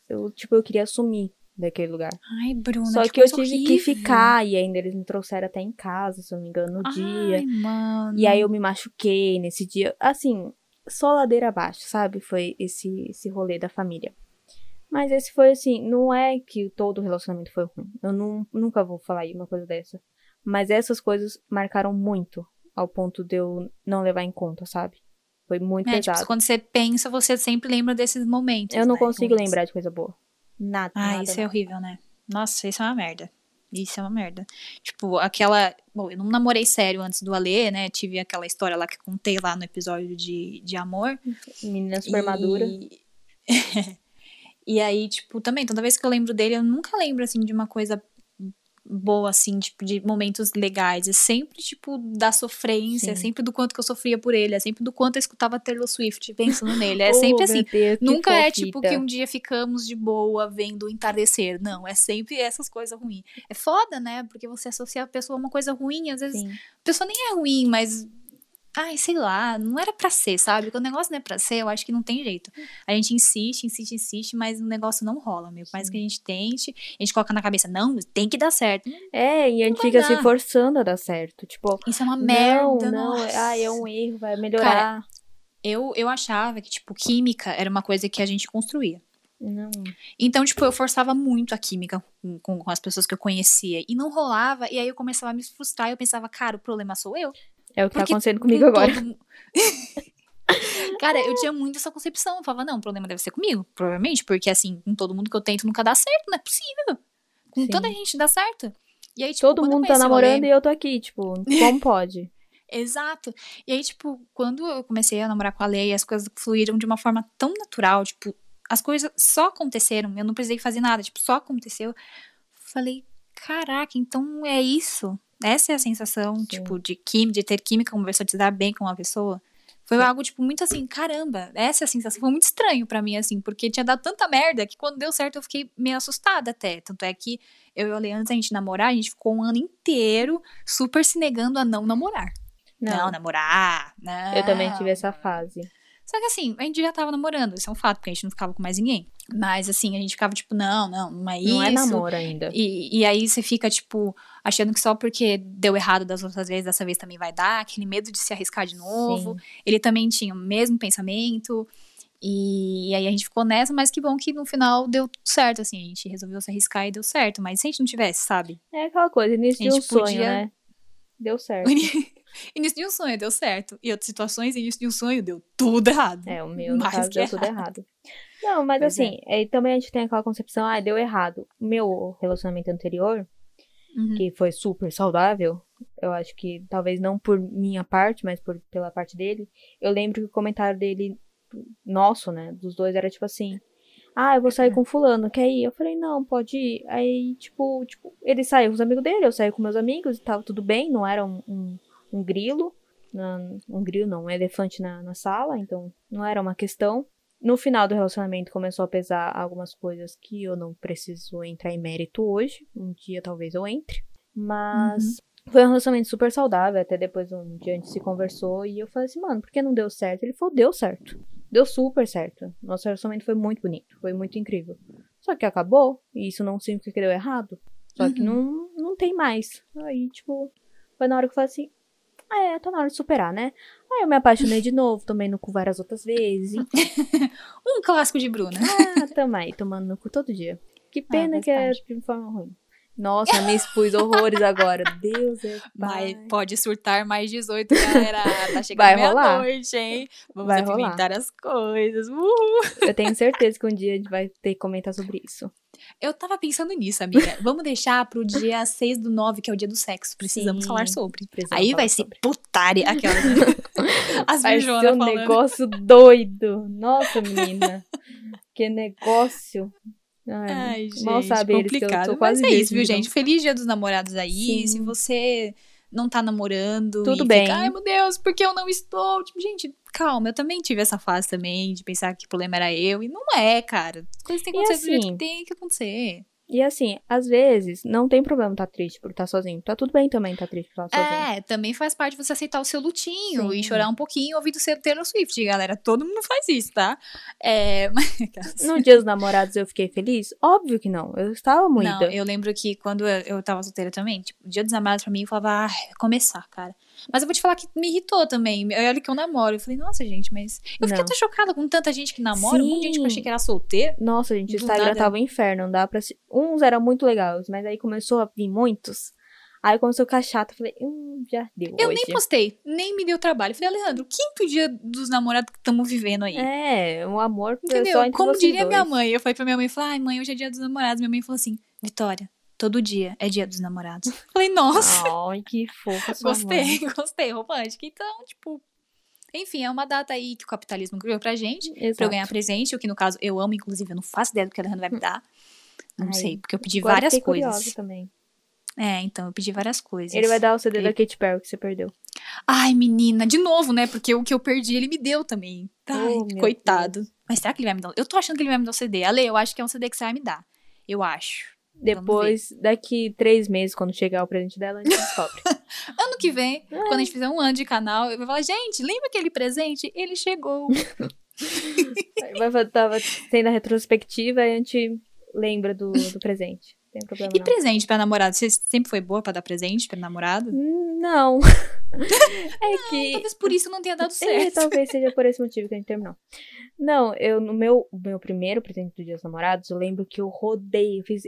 eu tipo, eu queria sumir daquele lugar. Ai, Bruna, Só que, que eu coisa tive que horrível. ficar, e ainda eles me trouxeram até em casa, se eu não me engano, no dia. Ai, mano. E aí eu me machuquei nesse dia. Assim, só ladeira abaixo, sabe? Foi esse, esse rolê da família. Mas esse foi assim, não é que todo relacionamento foi ruim. Eu não, nunca vou falar aí uma coisa dessa. Mas essas coisas marcaram muito, ao ponto de eu não levar em conta, sabe? Foi muito É, tipo, pesado. quando você pensa, você sempre lembra desses momentos. eu não né, consigo ruins. lembrar de coisa boa. Nada. Ah, nada, isso é horrível, né? Nossa, isso é uma merda. Isso é uma merda. Tipo, aquela. Bom, eu não namorei sério antes do Alê, né? Tive aquela história lá que contei lá no episódio de, de amor. Menina super madura. E... e aí, tipo, também, toda vez que eu lembro dele, eu nunca lembro, assim, de uma coisa boa, assim, tipo, de momentos legais. É sempre, tipo, da sofrência, é Sim. sempre do quanto que eu sofria por ele, é sempre do quanto eu escutava Taylor Swift pensando nele. É Oh, sempre assim. Deus, Nunca é tipo que um dia ficamos de boa vendo o entardecer. Não, é sempre essas coisas ruins. É foda, né? Porque você associa a pessoa a uma coisa ruim, às vezes Sim. a pessoa nem é ruim, mas. Ai, sei lá, não era pra ser, sabe? Quando o negócio não é pra ser, eu acho que não tem jeito. A gente insiste, insiste, insiste, mas o negócio não rola, meu. Por mais que a gente tente, a gente coloca na cabeça, não, tem que dar certo. É, e a gente fica se dar. forçando a dar certo. Tipo, Isso é uma não, merda, não, nossa. ah, é um erro, vai melhorar. Eu, eu achava que, tipo, química era uma coisa que a gente construía. Não. Então, tipo, eu forçava muito a química com, com- com as pessoas que eu conhecia. E não rolava. E aí eu começava a me frustrar. E eu pensava, cara, o problema sou eu. É o que tá Porque acontecendo comigo com agora. todo cara, eu tinha muito essa concepção. Eu falava, não, o problema deve ser comigo. Provavelmente, porque assim, com todo mundo que eu tento nunca dá certo. Não é possível. Com Sim. toda a gente dá certo. E aí, tipo, Todo mundo tá namorando e eu tô aqui, tipo, como pode? Exato. E aí, tipo, quando eu comecei a namorar com a Leia, as coisas fluíram de uma forma tão natural, tipo, as coisas só aconteceram, eu não precisei fazer nada, tipo, só aconteceu. Falei, caraca, então é isso. Essa é a sensação, Sim. tipo, de química, de ter química, conversar, de se dar bem com uma pessoa. Foi algo, tipo, muito assim, caramba, essa é a sensação. Foi muito estranho para mim, assim, porque tinha dado tanta merda que quando deu certo eu fiquei meio assustada até. Tanto é que eu e o Ale, antes da gente namorar, a gente ficou um ano inteiro super se negando a não namorar. Não, não namorar. Não. Eu também tive essa fase. Só que assim, a gente já tava namorando, isso é um fato, porque a gente não ficava com mais ninguém. Mas assim, a gente ficava tipo, não, não, não é isso. Não é namoro ainda. E, e aí você fica, tipo, achando que só porque deu errado das outras vezes, dessa vez também vai dar, aquele medo de se arriscar de novo. Sim. Ele também tinha o mesmo pensamento. E, e aí a gente ficou nessa, mas que bom que no final deu certo, assim, a gente resolveu se arriscar e deu certo. Mas se a gente não tivesse, sabe? É aquela coisa, início de um podia... sonho, né? Deu certo. início de um sonho deu certo. E outras situações, início de um sonho deu tudo errado. É, o meu, no caso, deu errado. tudo errado. Não, mas pois assim, é. É, também a gente tem aquela concepção, ah, deu errado. O meu relacionamento anterior, uhum. que foi super saudável, eu acho que talvez não por minha parte, mas por, pela parte dele, eu lembro que o comentário dele, nosso, né, dos dois, era tipo assim, ah, eu vou sair com fulano, quer ir? Eu falei, não, pode ir. Aí, tipo, tipo ele saiu com os amigos dele, eu saí com meus amigos e tava tudo bem, não era um, um, um grilo, um grilo não, um elefante na, na sala, então não era uma questão. No final do relacionamento começou a pesar algumas coisas que eu não preciso entrar em mérito hoje. Um dia talvez eu entre. Mas uhum. foi um relacionamento super saudável. Até depois um dia a gente se conversou e eu falei assim, mano, por que não deu certo? Ele falou, deu certo. Deu super certo. Nosso relacionamento foi muito bonito, foi muito incrível. Só que acabou, e isso não significa que deu errado. Só uhum. que não, não tem mais. Aí, tipo, foi na hora que eu falei assim, é, tá na hora de superar, né? Aí eu me apaixonei de novo, tomei no cu várias outras vezes. um clássico de Bruna. Ah, também, tomando no cu todo dia. Que ah, pena ah, que é de forma ruim. Nossa, me expus horrores agora. Deus é pai. Mas pode surtar mais 18, galera. Tá chegando meia-noite, hein? Vamos vai apimentar as coisas. Uhul. Eu tenho certeza que um dia a gente vai ter que comentar sobre isso. Eu tava pensando nisso, amiga. Vamos deixar pro dia 6 do 9, que é o dia do sexo. Precisamos Sim, falar sobre. Precisamos Aí vai ser putária aquela. As vai ser um falando. negócio doido. Nossa, menina. que negócio. Ai, Ai gente, mal sabe complicado. Eles, Mas é isso, viu, gente? Feliz dia dos namorados aí. Sim. Se você não tá namorando. Tudo bem. Fica, Ai, meu Deus, porque eu não estou? Tipo, gente, calma, eu também tive essa fase também de pensar que o problema era eu. E não é, cara. Coisas têm que acontecer assim, do jeito que tem que acontecer. E assim, às vezes, não tem problema estar tá triste por estar tá sozinho. Tá tudo bem também estar tá triste por estar tá sozinho. É, também faz parte você aceitar o seu lutinho Sim. e chorar um pouquinho ouvindo ser Taylor Swift, galera. Todo mundo faz isso, tá? É, mas... No dia dos namorados eu fiquei feliz? Óbvio que não. Eu estava moída. Não, eu lembro que quando eu, eu tava solteira também, tipo, dia dos namorados pra mim, eu falava, ah, começar, cara. Mas eu vou te falar que me irritou também. Olha que eu namoro. Eu falei, nossa, gente, mas. Eu fiquei não. até chocada com tanta gente que namora. Sim. Um de gente que eu achei que era solteira. Nossa, gente, o Instagram nada. tava um inferno. Não dá pra. Uns eram muito legais, mas aí começou a vir muitos. Aí começou a ficar chato. Eu falei, hum, já deu. Eu hoje. nem postei, nem me deu trabalho. Falei, Alejandro, quinto dia dos namorados que estamos vivendo aí. É, o amor Entendeu? Só entre Como diria dois. minha mãe. Eu falei pra minha mãe, falei, ai, mãe, hoje é dia dos namorados. Minha mãe falou assim, Vitória, Todo dia é dia dos namorados. Falei, nossa. Ai, que fofa sua Gostei, mãe. gostei, romântica. Então, tipo, enfim, é uma data aí que o capitalismo criou pra gente, Exato. pra eu ganhar presente, o que no caso eu amo, inclusive, eu não faço ideia do que a Alejandro vai me dar. Não Ai, sei, porque eu pedi várias coisas. também. É, então, eu pedi várias coisas. Ele vai dar o CD da Katy Perry que você perdeu. Ai, menina, de novo, né? Porque o que eu perdi, ele me deu também. Ai, oh, coitado. Mas será que ele vai me dar? Eu tô achando que ele vai me dar o CD. Ale, eu acho que é um CD que você vai me dar. Eu acho. Depois, daqui três meses, quando chegar o presente dela, a gente descobre. ano que vem, é. quando a gente fizer um ano de canal, eu vou falar, gente, lembra aquele presente? Ele chegou. Vai tava tendo a retrospectiva e a gente lembra do, do presente. Tem problema, e não. presente pra namorado? Você sempre foi boa pra dar presente pra namorado? Não. é não, que. Talvez por isso não tenha dado é, certo. É, talvez seja por esse motivo que a gente terminou. Não, eu, no meu, meu primeiro presente do Dia dos Namorados, eu lembro que eu rodei, eu fiz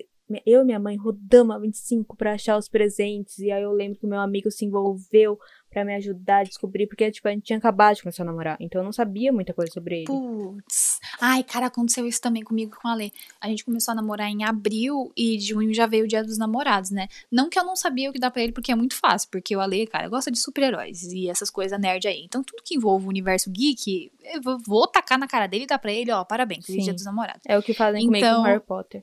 eu e minha mãe rodamos a 25 para achar os presentes. E aí eu lembro que o meu amigo se envolveu para me ajudar a descobrir, porque, tipo, a gente tinha acabado de começar a namorar. Então eu não sabia muita coisa sobre ele. Putz. Ai, cara, aconteceu isso também comigo com a Lê. A gente começou a namorar em abril e de junho já veio o dia dos namorados, né? Não que eu não sabia o que dar pra ele, porque é muito fácil. Porque o Ale, cara, gosta de super-heróis e essas coisas nerd aí. Então tudo que envolve o universo geek, eu vou tacar na cara dele e dar pra ele, ó, parabéns, feliz dia dos namorados. É o que fazem então, comigo com então Harry Potter.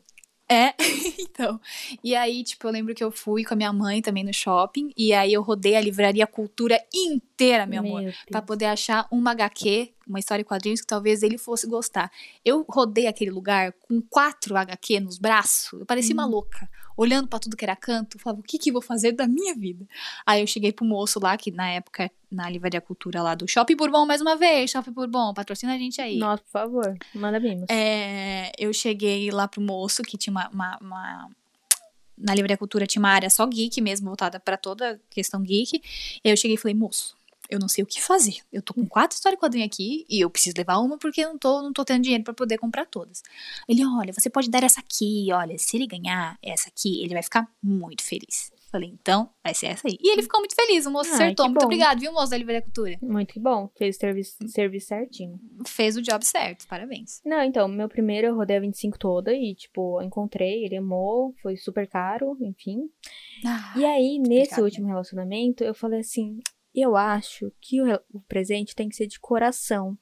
É, então. E aí, tipo, eu lembro que eu fui com a minha mãe também no shopping. E aí eu rodei a livraria Cultura inteira, meu amor. Meu Pra Deus. poder achar uma HQ, uma história em quadrinhos que talvez ele fosse gostar. Eu rodei aquele lugar com quatro HQ nos braços. Eu parecia uma Hum. louca. Olhando pra tudo que era canto, falava, o que que eu vou fazer da minha vida? Aí eu cheguei pro moço lá, que na época, na livraria Cultura lá do Shopping Bourbon, mais uma vez, Shopping Bourbon, patrocina a gente aí. Nossa, por favor, manda mimos. É, eu cheguei lá pro moço que tinha uma, uma- uma- na livraria cultura tinha uma área só geek mesmo voltada pra toda questão geek. E aí eu cheguei e falei, moço, eu não sei o que fazer. Eu tô com quatro histórias em quadrinho aqui e eu preciso levar uma porque eu não tô, não tô tendo dinheiro pra poder comprar todas. Ele, olha, você pode dar essa aqui, olha, se ele ganhar essa aqui, ele vai ficar muito feliz. Falei, então, vai ser essa aí. E ele ficou muito feliz, o moço Ai, acertou. Muito bom. obrigado, viu, moço da livraria cultura? Muito que bom. Fez o serviço, serviço certinho. Fez o job certo, parabéns. Não, então, meu primeiro eu rodei a 25 toda e, tipo, encontrei, ele amou, foi super caro, enfim. Ah, E aí, nesse último relacionamento, eu falei assim: eu acho que o, o presente tem que ser de coração.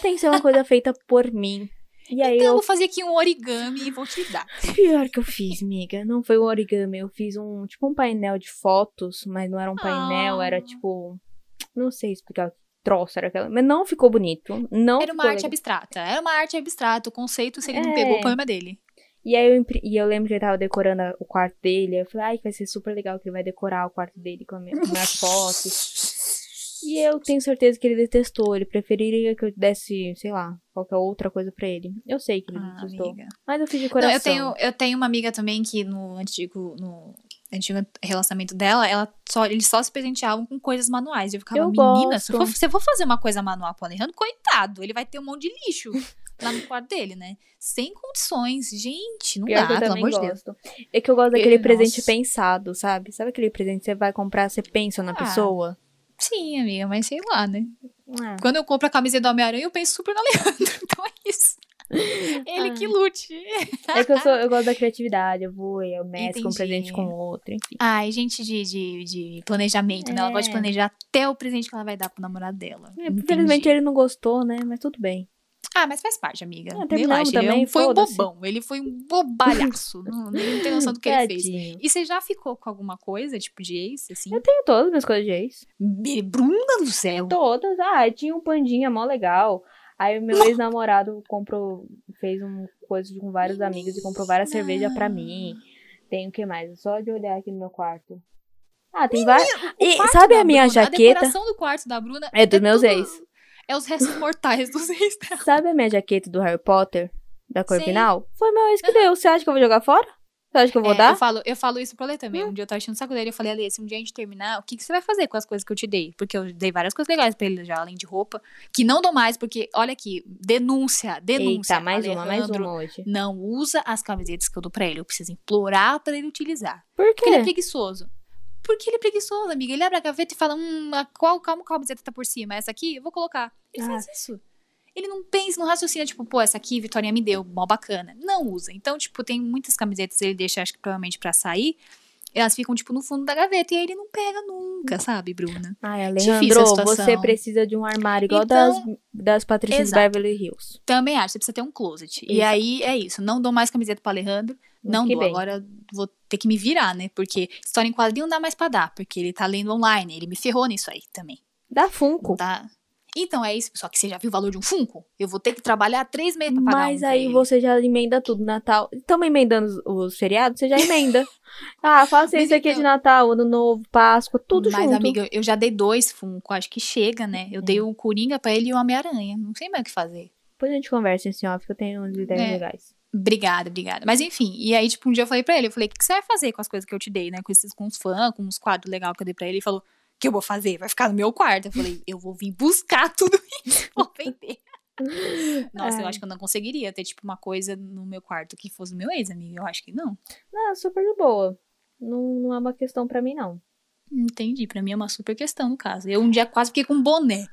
Tem que ser uma coisa feita por mim. E aí então eu eu. vou fazer aqui um origami e vou te dar. Pior que eu fiz, miga. Não foi um origami, eu fiz um tipo um painel de fotos, mas não era um painel, Ah. era tipo. Não sei explicar que troço era aquela. Mas não ficou bonito. Não Era uma arte legal. abstrata. Era uma arte abstrata. O conceito, se ele não É. pegou, o problema é dele. E aí eu, e eu lembro que ele tava decorando o quarto dele. Eu falei, ai, que vai ser super legal que ele vai decorar o quarto dele com, a minha, com minhas fotos. E eu tenho certeza que ele detestou. Ele preferiria que eu desse, sei lá, qualquer outra coisa pra ele. Eu sei que ele Ah, detestou. amiga. Mas eu fiz de Não, coração. eu, tenho, eu tenho uma amiga também que no antigo, no antigo relacionamento dela, ela só, eles só se presenteavam com coisas manuais. Eu ficava, Eu menina, se eu, for, eu for fazer uma coisa manual pro Alejandro, coitado, ele vai ter um monte de lixo lá no quarto dele, né? Sem condições. Gente, não Pior dá, pelo amor de Deus. É que eu gosto daquele Nossa. presente pensado, sabe? Sabe aquele presente que você vai comprar, você pensa na Ah. pessoa? Sim, amiga, mas sei lá, né? Ah. Quando eu compro a camiseta do Homem-Aranha, eu penso super no Alejandro. Então é isso. Ele que lute. É que eu, sou, eu gosto da criatividade, eu vou eu mesclo um presente com outro, enfim. Ai, gente de, de, de planejamento, né? Ela gosta de É. planejar até o presente que ela vai dar pro namorado dela. É. Infelizmente ele não gostou, né? Mas tudo bem. Ah, mas faz parte, amiga. Ah, Relaxa, ele é também, um- foi um bobão. Ele foi um bobalhaço. não, ele não tem noção do que ele fez. Tadinho. E você já ficou com alguma coisa, tipo de ex, assim? Eu tenho todas as minhas coisas de ex. Bruna do céu. Todas. Ah, tinha um pandinha mó legal. Aí o meu ex-namorado comprou, fez um coisa com vários amigos e comprou várias cervejas pra mim. Tem o que mais? Só de olhar aqui no meu quarto. Ah, tem várias. E sabe a minha Bruna, A jaqueta? decoração do quarto da Bruna É dos meus tudo- ex. É os restos mortais dos ex dela. Sabe a minha jaqueta do Harry Potter? Da Sei. Corvinal? Foi meu ex que deu. Você acha que eu vou jogar fora? Você acha que eu vou É, dar? Eu falo, eu falo isso pro Ale também. Um dia eu tava enchendo o saco dele. Eu falei, Ale, se um dia a gente terminar, o que, que você vai fazer com as coisas que eu te dei? Porque eu dei várias coisas legais pra ele já, além de roupa. Que não dou mais, porque, olha aqui, denúncia, denúncia. Eita, mais uma, mais uma hoje. Não usa as camisetas que eu dou pra ele. Eu preciso implorar pra ele utilizar. Por Porque ele é quê? preguiçoso. Porque ele é preguiçoso, amiga. Ele abre a gaveta e fala: Hum, qual, qual camiseta tá por cima? Essa aqui? Eu vou colocar. Ele Ah. faz isso. Ele não pensa, não raciocina, tipo, pô, essa aqui Vitória me deu, mó bacana. Não usa. Então, tipo, tem muitas camisetas ele deixa, acho que provavelmente pra sair. Elas ficam, tipo, no fundo da gaveta. E aí ele não pega nunca, sabe, Bruna? Ai, Alejandro, você precisa de um armário igual Então- das, das Patrícias. Beverly Hills. Também acho, você precisa ter um closet. E aí é isso. Não dou mais camiseta pro Alejandro. Não Que dou. bem. Agora vou ter que me virar, né? Porque história em quadrinho não dá mais pra dar. Porque ele tá lendo online. Ele me ferrou nisso aí também. Da Funko. Tá? Então é isso. Só que você já viu o valor de um Funko? Eu vou ter que trabalhar três meses pra pagar Mas um aí você já emenda tudo, Natal. Estamos emendando os, os feriados? Você já emenda. ah, faça Mas isso aqui então- de Natal, Ano Novo, Páscoa, tudo Mas, junto. amiga, eu já dei dois Funko. Acho que chega, né? Eu É. dei o Coringa pra ele e o Homem-Aranha. Não sei mais o que fazer. Depois a gente conversa em off, que eu tenho umas ideias É. legais. Obrigada, obrigada. Mas enfim, e aí, tipo, um dia eu falei pra ele, eu falei, o que que você vai fazer com as coisas que eu te dei, né? Com esses, com os fãs, com os quadros legais que eu dei pra ele. Ele falou, que eu vou fazer? Vai ficar no meu quarto. Eu falei, eu vou vir buscar tudo isso, vou vender. Nossa, eu Ai. acho que eu não conseguiria ter, tipo, uma coisa no meu quarto que fosse o meu ex, amiga. Eu acho que não. Não, super de boa. Não, não é uma questão pra mim, não. Entendi. Pra mim é uma super questão, no caso. Eu um dia quase fiquei com um boné.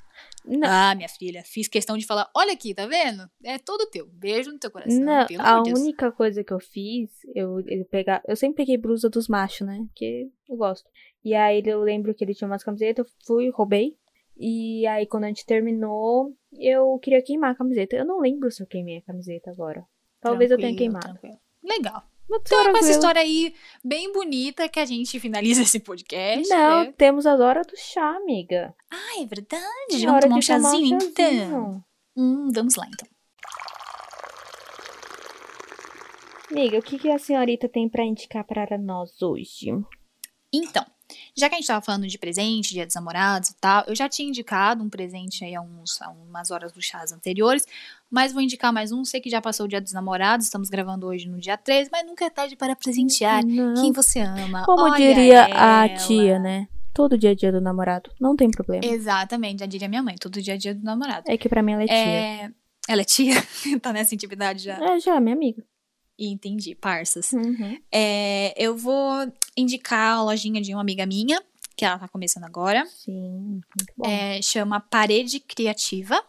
Não, Ah, minha filha, fiz questão de falar, olha aqui, tá vendo? É todo teu. Beijo no teu coração. não a Deus. única coisa que eu fiz, eu, ele pegar, eu sempre peguei blusa dos machos, né? Porque eu gosto. E aí eu lembro que ele tinha umas camisetas, eu fui, roubei. E aí quando a gente terminou, eu queria queimar a camiseta. Eu não lembro se eu queimei a camiseta agora. Talvez eu tenha Tranquilo, queimado. tranquilo. Legal. Então é com essa tranquilo. história aí bem bonita que a gente finaliza esse podcast. Não, né? temos a hora do chá, amiga. Ah, é verdade. Vamos tomar um chazinho, então? chazinho. Hum, vamos lá, então. Amiga, o que, que a senhorita tem pra indicar para nós hoje? Então, já que a gente tava falando de presente, dia dos namorados e tal, eu já tinha indicado um presente aí há, uns, há umas horas dos chás anteriores, mas vou indicar mais um. Sei que já passou o dia dos namorados, estamos gravando hoje no dia 3, mas nunca é tarde para presentear Não. quem você ama. Como Olha diria a ela. tia, né? Todo dia é dia do namorado. Não tem problema. Exatamente, já diria minha mãe, todo dia é dia do namorado. É que pra mim ela é tia. É... Ela é tia? tá nessa intimidade já? É, já, minha amiga. Entendi, parças. Uhum. É, eu vou indicar a lojinha de uma amiga minha, que ela tá começando agora. Sim, muito bom. É, chama Parede Criativa.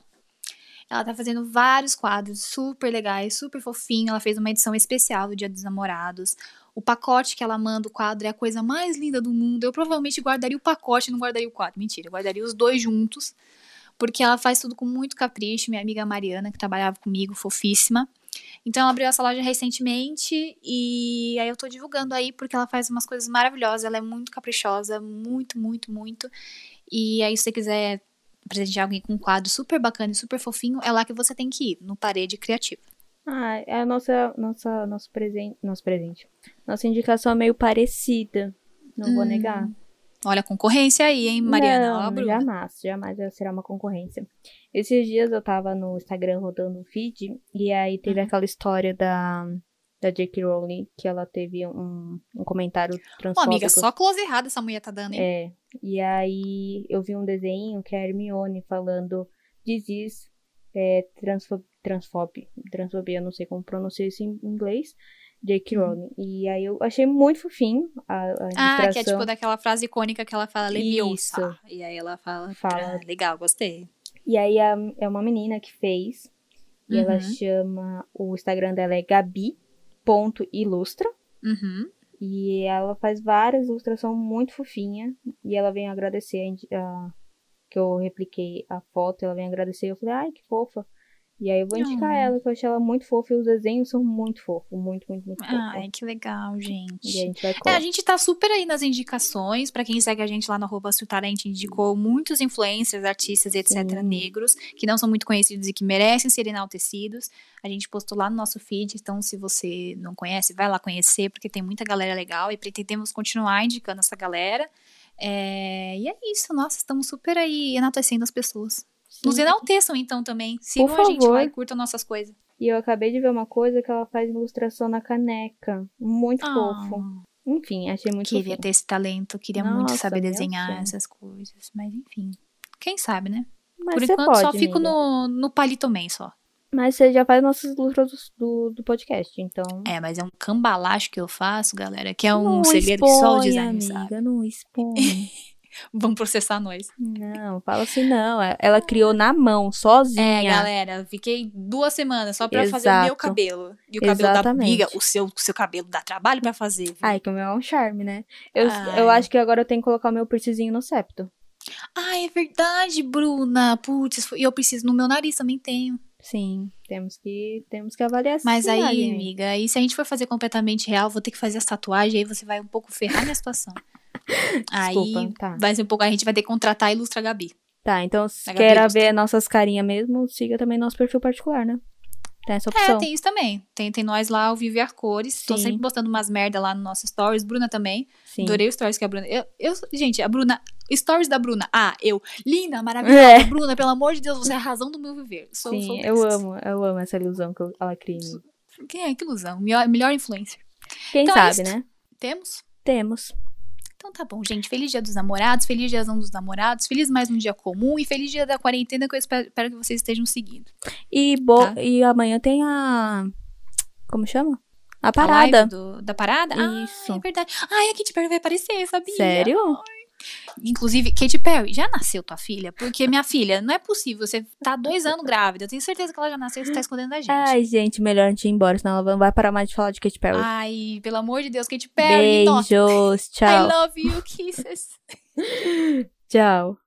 Ela tá fazendo vários quadros super legais, super fofinho. Ela fez uma edição especial do Dia dos Namorados. O pacote que ela manda, o quadro, é a coisa mais linda do mundo. Eu provavelmente guardaria o pacote, não guardaria o quadro. Mentira, eu guardaria os dois juntos. Porque ela faz tudo com muito capricho. Minha amiga Mariana, que trabalhava comigo, fofíssima. Então ela abriu essa loja recentemente e aí eu tô divulgando aí porque ela faz umas coisas maravilhosas, ela é muito caprichosa, muito, muito, muito. E aí se você quiser presentear alguém com um quadro super bacana e super fofinho, é lá que você tem que ir, no Parede Criativa. Ah, é a nossa, nossa, nosso presente, nosso presente. Nossa indicação é meio parecida. Não vou Hum, negar. Olha a concorrência aí, hein, Mariana? Não, jamais, jamais será uma concorrência. Esses dias eu tava no Instagram rodando o feed e aí teve Uhum. aquela história da, da J.K. Rowling que ela teve um, um comentário Pô, transfóbico. amiga, só close errado essa mulher tá dando, hein? É, e aí eu vi um desenho que é a Hermione falando is é, transfo transfobia, transfobia, não sei como pronunciar isso em inglês, J.K. Uhum. Rowling. E aí eu achei muito fofinho a, a Ah, que é tipo daquela frase icônica que ela fala Leviosa. Isso. E aí ela fala, Fala. ah, legal, gostei. E aí é uma menina que fez. E ela Uhum. chama. O Instagram dela é gabi.ilustra. Uhum. E ela faz várias ilustrações muito fofinha. E ela vem agradecer a a- que eu repliquei a foto. Ela vem agradecer. Eu falei, ai, que fofa. E aí eu vou indicar Ah. ela, que eu achei ela muito fofa. E os desenhos são muito fofos. Muito, muito, muito fofos. Ai, que legal, E gente. a gente vai É, a gente tá super aí nas indicações. Pra quem segue a gente lá no arroba a gente indicou muitos influencers, artistas, etc., Sim. negros, que não são muito conhecidos e que merecem ser enaltecidos. A gente postou lá no nosso feed, então se você não conhece, vai lá conhecer, porque tem muita galera legal e pretendemos continuar indicando essa galera. É, E é isso, nossa, estamos super aí enaltecendo as pessoas. Nos Sim. enalteçam então também. Sigam Por a gente favor. lá e curtam nossas coisas. E eu acabei de ver uma coisa que ela faz ilustração na caneca. Muito fofo. Ah, Enfim, achei muito queria fofinho. ter esse talento, queria muito Nossa, saber meu desenhar sonho. essas coisas. Mas enfim, quem sabe, né? Mas Por enquanto pode, só fico amiga. no, no Palitoman só. Mas você já faz nossas ilustrações do, do, podcast, então. É, mas é um cambalacho que eu faço, galera, que é um não segredo que só o design sabe. amiga, não expõe. Vão processar nós. não, fala assim não. É- Ela criou na mão, sozinha. É, galera, fiquei duas semanas só pra fazer o meu Exato. cabelo. E o cabelo Exatamente. da amiga, o seu, o seu cabelo dá trabalho pra fazer. viu? Ai, que o meu é um charme, né? Eu, Ai. eu acho que agora eu tenho que colocar o meu piercingzinho no septo. Ai, é verdade, Bruna. Putz, e eu preciso no meu nariz também tenho. Sim, temos que, temos que avaliar essa Mas aí, amiga, aí se a gente for fazer completamente real, vou ter que fazer as tatuagens, aí você vai um pouco ferrar minha situação. aí tá. vai ser um pouco, a gente vai ter que contratar a Ilustra Gabi. Tá, então se quer ver nossas carinhas mesmo, siga também nosso perfil particular, né? Tem essa É, opção. tem isso também. Tem, tem nós lá, o Vive Arcores. Tô sempre postando umas merda lá no nosso stories. Bruna também. Sim. Adorei os stories que a Bruna. Eu, eu, gente, a Bruna. Stories da Bruna. Ah, eu. Linda, maravilhosa. É. Bruna, pelo amor de Deus, você é a razão do meu viver. Sou, sou Sim, eu dessas. amo, eu amo essa ilusão que eu- ela cria. Quem é? Que ilusão. Melhor, melhor influencer. Quem Então é sabe, isso. né? Temos? Temos. Então tá bom, gente. Feliz dia dos namorados, feliz diazão dos namorados, feliz mais um dia comum e feliz dia da quarentena que eu espero, espero que vocês estejam seguindo. E, bo... Tá. e amanhã tem a. Como chama? A A parada. live do- da parada? Isso. Ah, é verdade. Ai, a Katy Perry vai aparecer, sabia? Sério? Inclusive, Katy Perry, já nasceu tua filha? Porque, minha filha, não é possível. Você tá dois anos grávida. Eu tenho certeza que ela já nasceu e você tá escondendo da gente. Ai, gente, melhor a gente ir embora, senão ela não vai parar mais de falar de Katy Perry. Ai, pelo amor de Deus, Katy Perry. Beijos, I tchau. love you, kisses. Tchau.